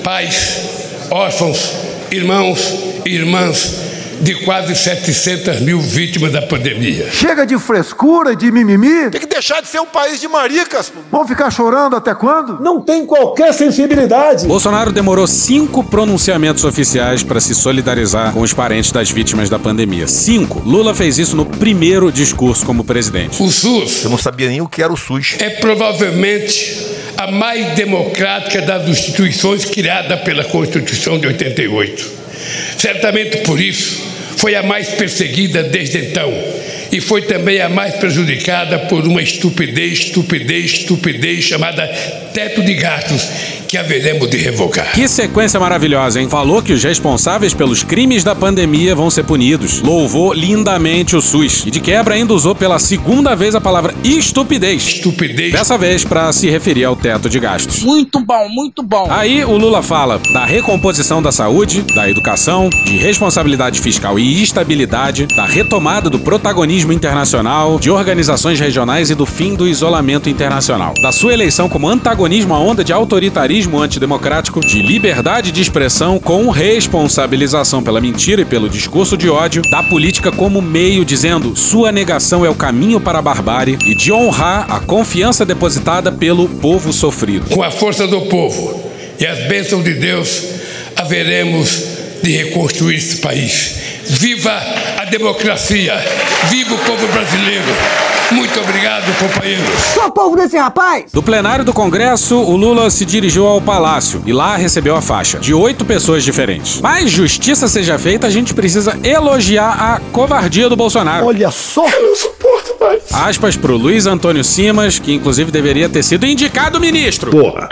pais, órfãos, irmãos e irmãs de quase 700 mil vítimas da pandemia. Chega de frescura, de mimimi. Tem que deixar de ser um país de maricas. Vão ficar chorando até quando? Não tem qualquer sensibilidade. Bolsonaro demorou cinco pronunciamentos oficiais para se solidarizar com os parentes das vítimas da pandemia. Cinco. Lula fez isso no primeiro discurso como presidente. O SUS. Eu não sabia nem o que era o SUS. É provavelmente a mais democrática das instituições criada pela Constituição de 88. Certamente por isso foi a mais perseguida desde então e foi também a mais prejudicada por uma estupidez, estupidez, estupidez chamada teto de gastos que haveremos de revogar. Que sequência maravilhosa, hein? Falou que os responsáveis pelos crimes da pandemia vão ser punidos. Louvou lindamente o SUS. E de quebra ainda usou pela segunda vez a palavra estupidez. Estupidez. Dessa vez para se referir ao teto de gastos. Muito bom, muito bom. Aí o Lula fala da recomposição da saúde, da educação, de responsabilidade fiscal e estabilidade, da retomada do protagonismo internacional, de organizações regionais e do fim do isolamento internacional. Da sua eleição como antagonismo à onda de autoritarismo antidemocrático, de liberdade de expressão com responsabilização pela mentira e pelo discurso de ódio, da política como meio, dizendo sua negação é o caminho para a barbárie e de honrar a confiança depositada pelo povo sofrido. Com a força do povo e as bênçãos de Deus, haveremos de reconstruir esse país. Viva a democracia! Viva o povo brasileiro! Muito obrigado, companheiros. Sou povo desse rapaz! Do plenário do Congresso, o Lula se dirigiu ao Palácio e lá recebeu a faixa de oito pessoas diferentes. Mas justiça seja feita, a gente precisa elogiar a covardia do Bolsonaro. Olha só! Eu não suporto mais. Aspas pro Luiz Antônio Simas, que inclusive deveria ter sido indicado ministro. Porra.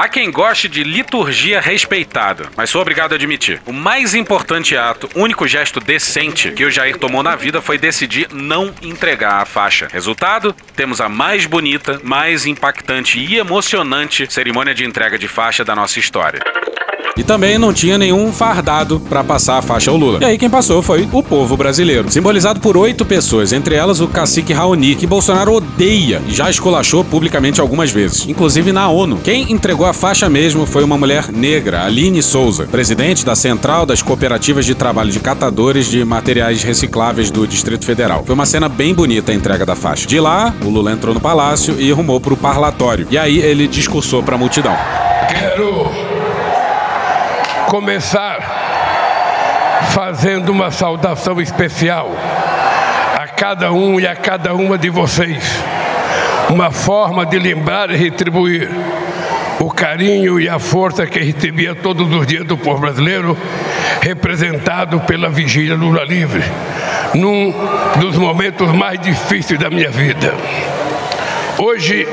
Há quem goste de liturgia respeitada, mas sou obrigado a admitir. O mais importante ato, único gesto decente que o Jair tomou na vida foi decidir não entregar a faixa. Resultado? Temos a mais bonita, mais impactante e emocionante cerimônia de entrega de faixa da nossa história. E também não tinha nenhum fardado para passar a faixa ao Lula. E aí quem passou foi o povo brasileiro, simbolizado por oito pessoas, entre elas o cacique Raoni, que Bolsonaro odeia e já esculachou publicamente algumas vezes, inclusive na ONU. Quem entregou a faixa mesmo foi uma mulher negra, Aline Souza, presidente da Central das Cooperativas de Trabalho de Catadores de Materiais Recicláveis do Distrito Federal. Foi uma cena bem bonita a entrega da faixa. De lá, o Lula entrou no palácio e rumou para o parlatório. E aí ele discursou para a multidão. Quero começar fazendo uma saudação especial a cada um e a cada uma de vocês. Uma forma de lembrar e retribuir o carinho e a força que recebia todos os dias do povo brasileiro, representado pela Vigília Lula Livre, num dos momentos mais difíceis da minha vida. Hoje,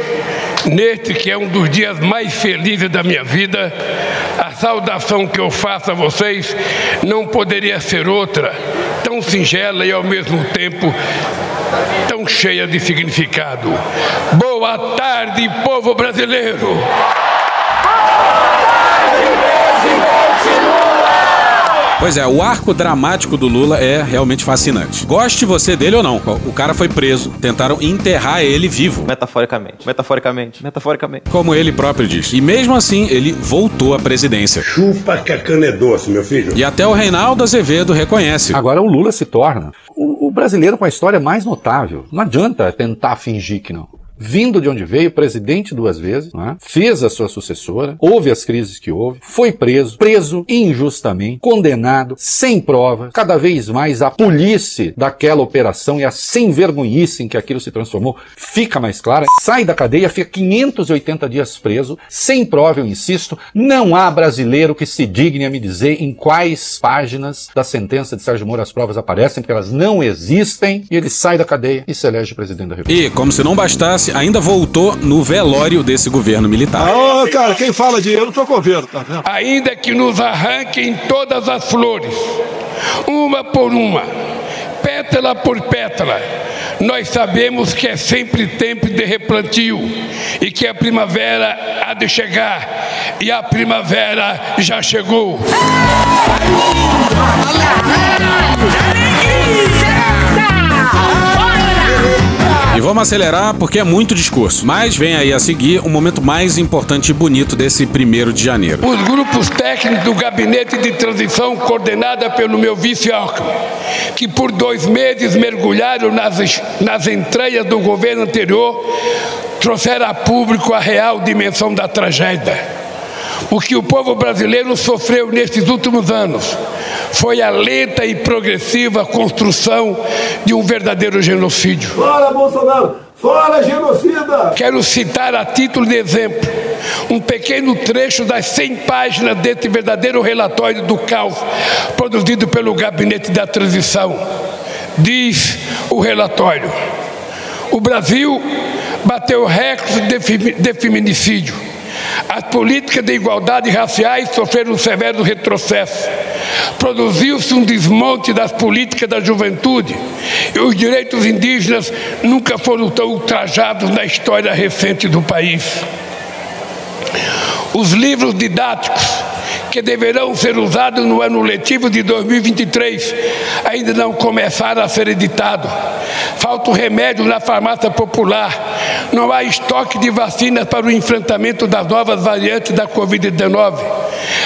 neste que é um dos dias mais felizes da minha vida, a saudação que eu faço a vocês não poderia ser outra, tão singela e ao mesmo tempo tão cheia de significado. Boa tarde, povo brasileiro! Pois é, o arco dramático do Lula é realmente fascinante. Goste você dele ou não, o cara foi preso, tentaram enterrar ele vivo. Metaforicamente, metaforicamente, metaforicamente. Como ele próprio diz. E mesmo assim, ele voltou à presidência. Chupa que a cana é doce, meu filho. E até o Reinaldo Azevedo reconhece. Agora o Lula se torna o, o brasileiro com a história mais notável. Não adianta tentar fingir que não vindo de onde veio, presidente duas vezes, é? fez a sua sucessora, houve as crises que houve, foi preso, preso injustamente, condenado, sem prova, cada vez mais a polícia daquela operação e a sem vergonhice em que aquilo se transformou fica mais clara, sai da cadeia, fica 580 dias preso, sem prova, eu insisto, não há brasileiro que se digne a me dizer em quais páginas da sentença de Sérgio Moro as provas aparecem, porque elas não existem, e ele sai da cadeia e se elege presidente da República. E, como se não bastasse, ainda voltou no velório desse governo militar. Ah, oh, cara, quem fala de eu não tô com governo, tá vendo? Ainda que nos arranquem todas as flores, uma por uma, pétala por pétala, nós sabemos que é sempre tempo de replantio e que a primavera há de chegar e a primavera já chegou. E vamos acelerar porque é muito discurso. Mas vem aí a seguir o momento mais importante e bonito desse primeiro de janeiro. Os grupos técnicos do gabinete de transição, coordenada pelo meu vice Alckmin, que por dois meses mergulharam nas, nas entranhas do governo anterior, trouxeram a público a real dimensão da tragédia. O que o povo brasileiro sofreu nesses últimos anos foi a lenta e progressiva construção de um verdadeiro genocídio. Fora Bolsonaro! Fora genocida! Quero citar a título de exemplo um pequeno trecho das 100 páginas desse verdadeiro relatório do caos produzido pelo Gabinete da Transição. Diz o relatório: o Brasil bateu recorde de feminicídio as políticas de igualdade raciais sofreram um severo retrocesso. Produziu-se um desmonte das políticas da juventude e os direitos indígenas nunca foram tão ultrajados na história recente do país. Os livros didáticos que deverão ser usados no ano letivo de 2023 ainda não começaram a ser editados. Falta o remédio na farmácia popular. Não há estoque de vacinas para o enfrentamento das novas variantes da Covid-19.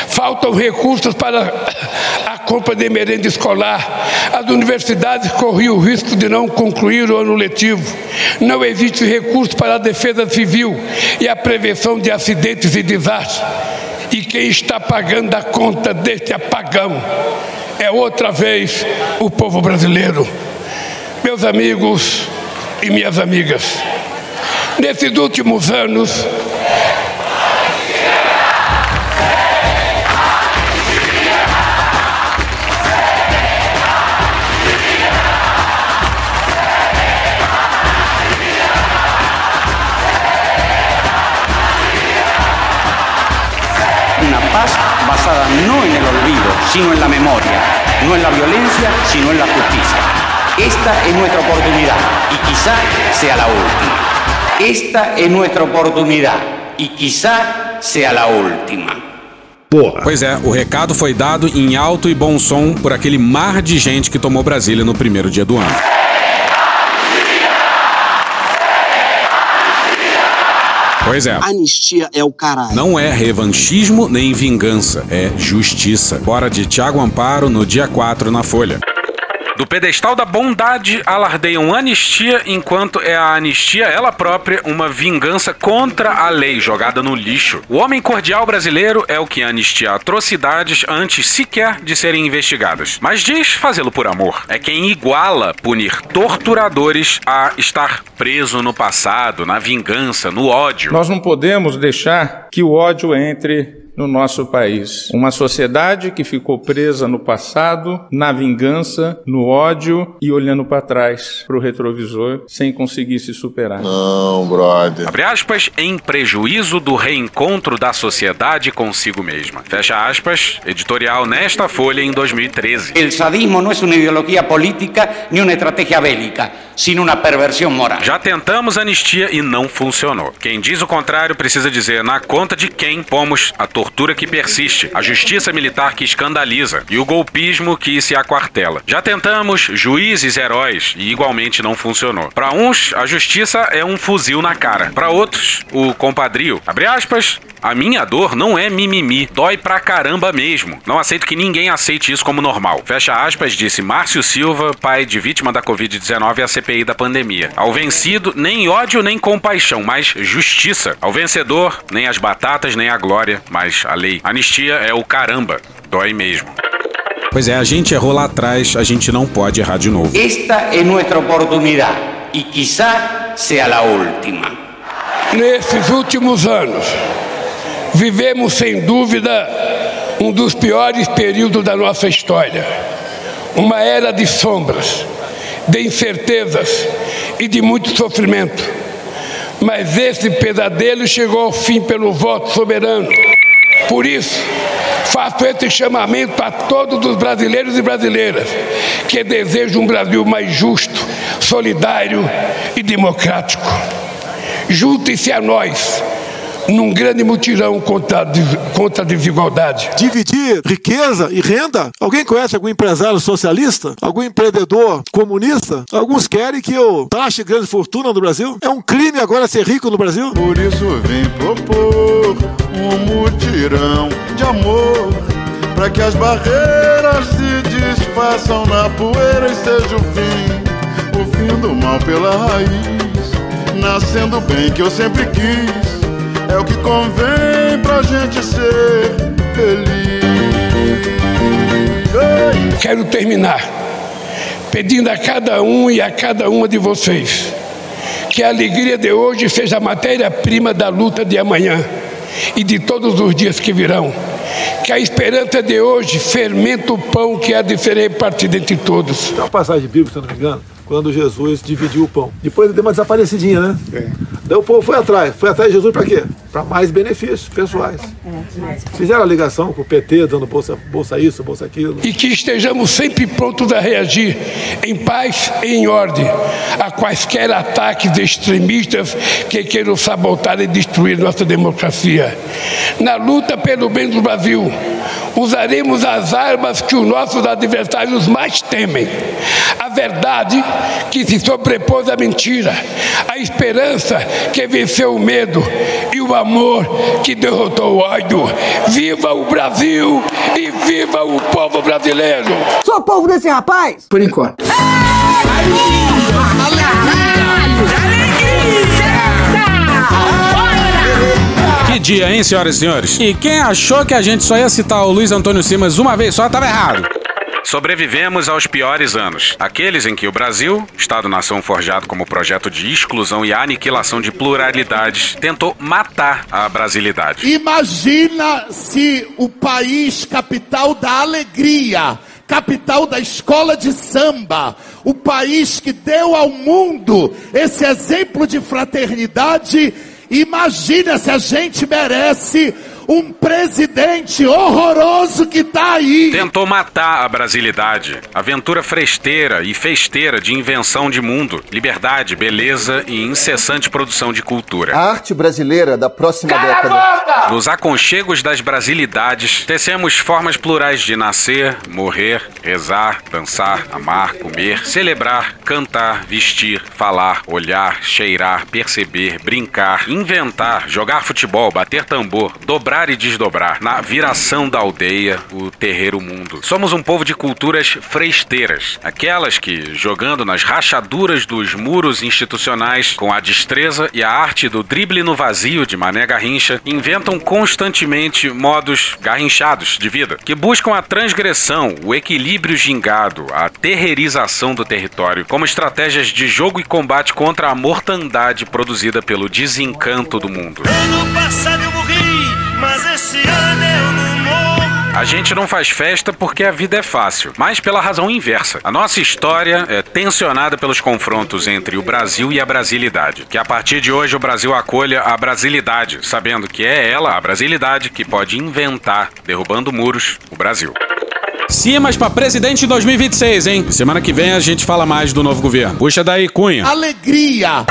Faltam recursos para a compra de merenda escolar. As universidades corriam o risco de não concluir o ano letivo. Não existe recurso para a defesa civil e a prevenção de acidentes e desastres. E quem está pagando a conta deste apagão é outra vez o povo brasileiro. Meus amigos e minhas amigas, nesses últimos anos, sino en la memoria, no en la violencia, sino en la justicia. Esta es nuestra oportunidad y quizá sea la última. Esta es nuestra oportunidad e quizá sea la última. Porra. Pois é, o recado foi dado em alto e bom som por aquele mar de gente que tomou Brasília no primeiro dia do ano. Pois é. Anistia é o caralho. Não é revanchismo nem vingança, é justiça. Bora de Tiago Amparo no dia 4 na Folha. Do pedestal da bondade alardeiam anistia, enquanto é a anistia ela própria uma vingança contra a lei jogada no lixo. O homem cordial brasileiro é o que anistia atrocidades antes sequer de serem investigadas. Mas diz fazê-lo por amor. É quem iguala punir torturadores a estar preso no passado, na vingança, no ódio. Nós não podemos deixar que o ódio entre no nosso país. Uma sociedade que ficou presa no passado, na vingança, no ódio e olhando para trás, para o retrovisor, sem conseguir se superar. Não, brother. Abre aspas, em prejuízo do reencontro da sociedade consigo mesma. Fecha aspas, editorial nesta folha em 2013. El sadismo no es una ideología política ni una estrategia bélica, sino una perversión moral. Já tentamos anistia e não funcionou. Quem diz o contrário precisa dizer na conta de quem pomos a tortura que persiste, a justiça militar que escandaliza e o golpismo que se aquartela. Já tentamos juízes heróis e igualmente não funcionou. Para uns, a justiça é um fuzil na cara. Para outros, o compadrio. Abre aspas. A minha dor não é mimimi, dói pra caramba mesmo. Não aceito que ninguém aceite isso como normal. Fecha aspas, disse Márcio Silva, pai de vítima da Covid-19 e a CPI da pandemia. Ao vencido, nem ódio nem compaixão, mas justiça. Ao vencedor, nem as batatas nem a glória, mas a lei. Anistia é o caramba, dói mesmo. Pois é, a gente errou lá atrás, a gente não pode errar de novo. Esta es nuestra oportunidad y quizá sea la última. Nesses últimos anos, vivemos sem dúvida um dos piores períodos da nossa história. Uma era de sombras, de incertezas e de muito sofrimento. Mas esse pesadelo chegou ao fim pelo voto soberano. Por isso, faço esse chamamento a todos os brasileiros e brasileiras que desejam um Brasil mais justo, solidário e democrático. Junte-se a nós num grande mutirão contra contra a desigualdade. Dividir riqueza e renda? Alguém conhece algum empresário socialista? Algum empreendedor comunista? Alguns querem que eu taxe grande fortuna no Brasil? É um crime agora ser rico no Brasil? Por isso vem propor um mutirão de amor para que as barreiras se desfaçam na poeira e seja o fim, o fim do mal pela raiz, nascendo bem que eu sempre quis. É o que convém pra gente ser feliz. Quero terminar pedindo a cada um e a cada uma de vocês que a alegria de hoje seja a matéria-prima da luta de amanhã e de todos os dias que virão. Que a esperança de hoje fermenta o pão que há de ser repartido entre todos. Tem uma passagem bíblica, se eu não me engano, quando Jesus dividiu o pão. Depois ele deu uma desaparecidinha, né? Daí o povo foi atrás. Foi atrás de Jesus para quê? Para mais benefícios pessoais. Fizeram a ligação com o PT, dando bolsa, bolsa isso, bolsa aquilo. E que estejamos sempre prontos a reagir em paz e em ordem a quaisquer ataques extremistas que queiram sabotar e destruir nossa democracia. Na luta pelo bem do Brasil, usaremos as armas que os nossos adversários mais temem. A verdade que se sobrepôs à mentira, a esperança que venceu o medo e o amor que derrotou o ódio. Viva o Brasil e viva o povo brasileiro! Sou povo desse rapaz? Por enquanto. Que dia, hein, senhoras e senhores? E quem achou que a gente só ia citar o Luiz Antônio Simas uma vez só, estava errado. Sobrevivemos aos piores anos, aqueles em que o Brasil, Estado-nação forjado como projeto de exclusão e aniquilação de pluralidades, tentou matar a brasilidade. Imagina se o país capital da alegria, capital da escola de samba, o país que deu ao mundo esse exemplo de fraternidade, imagina se a gente merece um presidente horroroso que tá aí. Tentou matar a brasilidade, aventura fresteira e festeira de invenção de mundo, liberdade, beleza e incessante produção de cultura. A arte brasileira da próxima década. Nos aconchegos das brasilidades, tecemos formas plurais de nascer, morrer, rezar, dançar, amar, comer, celebrar, cantar, vestir, falar, olhar, cheirar, perceber, brincar, inventar, jogar futebol, bater tambor, dobrar e desdobrar. Na viração da aldeia, o terreiro mundo. Somos um povo de culturas fresteiras. Aquelas que, jogando nas rachaduras dos muros institucionais, com a destreza e a arte do drible no vazio de Mané Garrincha, inventam constantemente modos garrinchados de vida, que buscam a transgressão, o equilíbrio gingado, a terreirização do território, como estratégias de jogo e combate contra a mortandade produzida pelo desencanto do mundo. Ano passado eu morri, esse ano eu não morro. A gente não faz festa porque a vida é fácil, mas pela razão inversa. A nossa história é tensionada pelos confrontos entre o Brasil e a brasilidade. Que a partir de hoje o Brasil acolha a brasilidade, sabendo que é ela, a brasilidade, que pode inventar, derrubando muros, o Brasil. Cimas pra presidente em 2026, hein? Semana que vem a gente fala mais do novo governo. Puxa daí, Cunha. Alegria!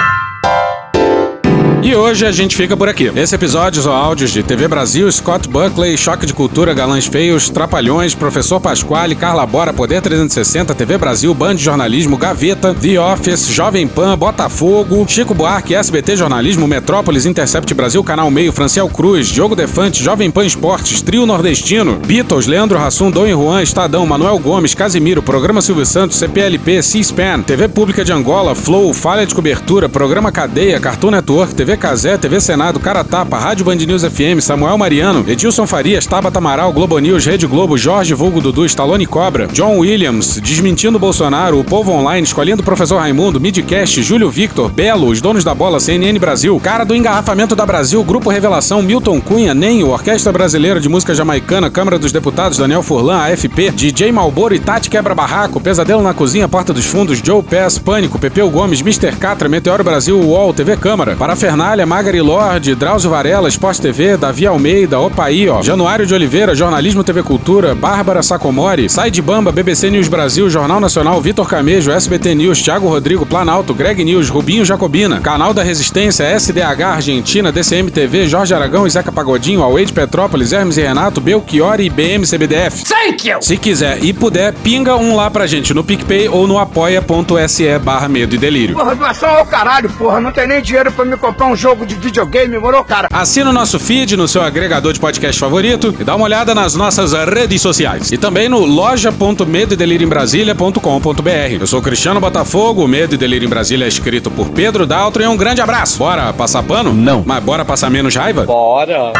E hoje a gente fica por aqui. Esse episódio são áudios de TV Brasil, Scott Buckley, Choque de Cultura, Galãs Feios, Trapalhões, Professor Pasquale, Carla Bora, Poder 360, TV Brasil, Band de Jornalismo, Gaveta, The Office, Jovem Pan, Botafogo, Chico Buarque, SBT Jornalismo, Metrópolis, Intercept Brasil, Canal Meio, Franciel Cruz, Diogo Defante, Jovem Pan Esportes, Trio Nordestino, Beatles, Leandro Rassum, Dom e Juan, Estadão, Manuel Gomes, Casimiro, Programa Silvio Santos, CPLP, C-SPAN, TV Pública de Angola, Flow, Falha de Cobertura, Programa Cadeia, Cartoon Network, TV Casé, TV Senado, Caratapa, Rádio Band News FM, Samuel Mariano, Edilson Farias, Tabata Amaral, Globo News, Rede Globo, Jorge Vulgo Dudu, Stallone Cobra, John Williams, Desmentindo Bolsonaro, O Povo Online, Escolhendo Professor Raimundo, Midcast, Júlio Victor, Belo, Os Donos da Bola, CNN Brasil, Cara do Engarrafamento da Brasil, Grupo Revelação, Milton Cunha, Nenho, Orquestra Brasileira de Música Jamaicana, Câmara dos Deputados, Daniel Furlan, AFP, DJ Malboro e Tati Quebra Barraco, Pesadelo na Cozinha, Porta dos Fundos, Joe Pass, Pânico, Pepeu Gomes, Mr. Catra, Meteoro Brasil, UOL, TV Câmara, Parafernália, Magari Lorde, Drauzio Varela, Esporte TV, Davi Almeida, Opaí, ó, Januário de Oliveira, Jornalismo TV Cultura, Bárbara Sacomori, Sai de Bamba, BBC News Brasil, Jornal Nacional, Vitor Camejo, SBT News, Thiago Rodrigo, Planalto, Greg News, Rubinho Jacobina, Canal da Resistência, SDH Argentina, DCM TV, Jorge Aragão Zeca Pagodinho, Away de Petrópolis, Hermes e Renato, Belchior e BM CBDF. Thank you! Se quiser e puder, pinga um lá pra gente no PicPay ou no apoia.se barra medo e delírio. Porra, doação ao caralho, porra. Não tem nem dinheiro pra me comprar um jogo de videogame, moro, cara? Assina o nosso feed no seu agregador de podcast favorito e dá uma olhada nas nossas redes sociais. E também no loja.medoedelirioembrasilha.com.br. Eu sou Cristiano Botafogo, o Medo e Delírio em Brasília é escrito por Pedro Daltro e um grande abraço. Bora passar pano? Não. Mas bora passar menos raiva? Bora.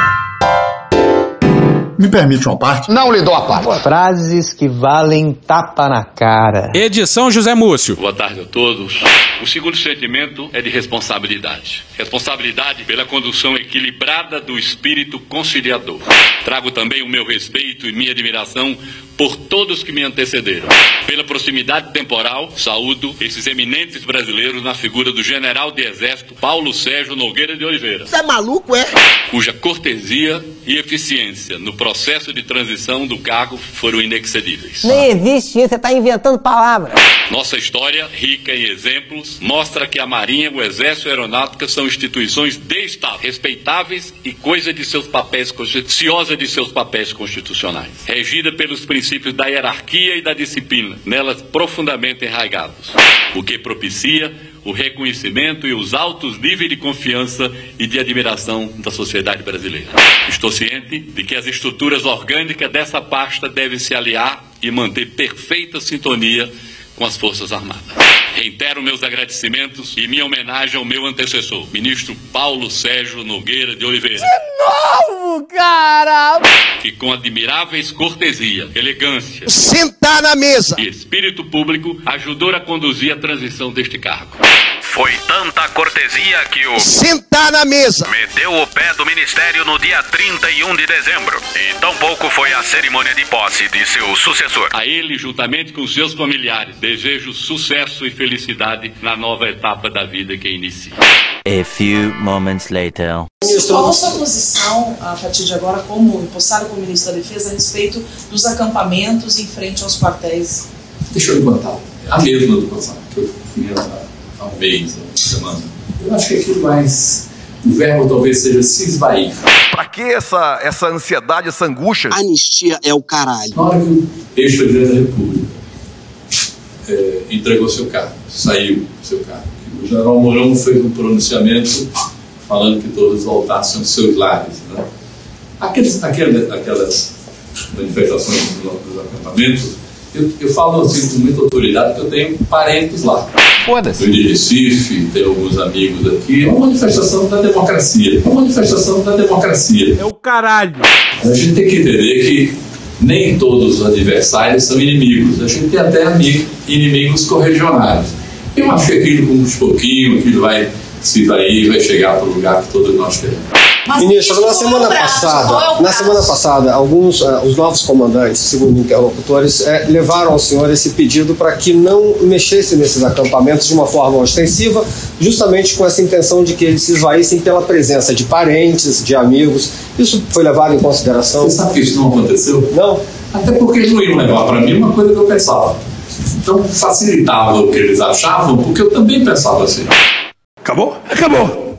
Me permite uma parte? Não lhe dou a parte. Frases que valem tapa na cara. Edição José Múcio. Boa tarde a todos. O segundo sentimento é de responsabilidade. Responsabilidade pela condução equilibrada do espírito conciliador. Trago também o meu respeito e minha admiração por todos que me antecederam. Pela proximidade temporal, saúdo esses eminentes brasileiros na figura do general de exército Paulo Sérgio Nogueira de Oliveira. Você é maluco, é? Cuja cortesia e eficiência no processo de transição do cargo foram inexcedíveis. Nem existe isso, você tá inventando palavras. Nossa história, rica em exemplos, mostra que a Marinha, o Exército e a Aeronáutica são instituições de Estado, respeitáveis e coisa de seus papéis, ciosa de seus papéis constitucionais, regida pelos princípios da hierarquia e da disciplina, nelas profundamente enraigados, o que propicia o reconhecimento e os altos níveis de confiança e de admiração da sociedade brasileira. Estou ciente de que as estruturas orgânicas dessa pasta devem se aliar e manter perfeita sintonia com as Forças Armadas. Reitero meus agradecimentos e minha homenagem ao meu antecessor, ministro Paulo Sérgio Nogueira de Oliveira. De novo, cara! Que com admiráveis cortesia, elegância, Sentar na mesa! e espírito público ajudou a conduzir a transição deste cargo. Foi tanta cortesia que o. Sentar na mesa! Meteu o pé do ministério no dia 31 de dezembro. E tampouco foi a cerimônia de posse de seu sucessor. A ele, juntamente com seus familiares, desejo sucesso e felicidade na nova etapa da vida que inicia. A few moments later. Qual a sua posição, a partir de agora, como empossado como ministro da Defesa, a respeito dos acampamentos em frente aos quartéis? Deixa eu levantar. A mesma do passado, que eu fiz há uma semana. Eu acho que aquilo mais. O verbo talvez seja se esvair. Pra que essa, essa ansiedade, essa angústia? Anistia é o caralho. Na hora que o ex-presidente da República é, entregou seu cargo, saiu seu cargo, o general Mourão fez um pronunciamento falando que todos voltassem aos seus lares. Né? Aqueles, aquelas, aquelas manifestações dos, dos acampamentos, eu, eu falo assim com muita autoridade que eu tenho parentes lá. Foda-se. Eu de Recife, tenho alguns amigos aqui. É uma manifestação da democracia. É uma manifestação da democracia. É o caralho. A gente tem que entender que nem todos os adversários são inimigos. A gente tem até amigos, inimigos corregionários. Eu acho que aquilo, com uns pouquinho, aquilo vai se vai vai chegar para o lugar que todos nós queremos. Ministro, na semana passada, na semana passada, alguns uh, os novos comandantes, segundo interlocutores, eh, levaram ao senhor esse pedido para que não mexesse nesses acampamentos de uma forma ostensiva, justamente com essa intenção de que eles se esvaíssem pela presença de parentes, de amigos. Isso foi levado em consideração? Você sabe que isso não aconteceu? Não. Até porque eles não iam levar para mim uma coisa que eu pensava. Então facilitava o que eles achavam, porque eu também pensava assim. Acabou? Acabou.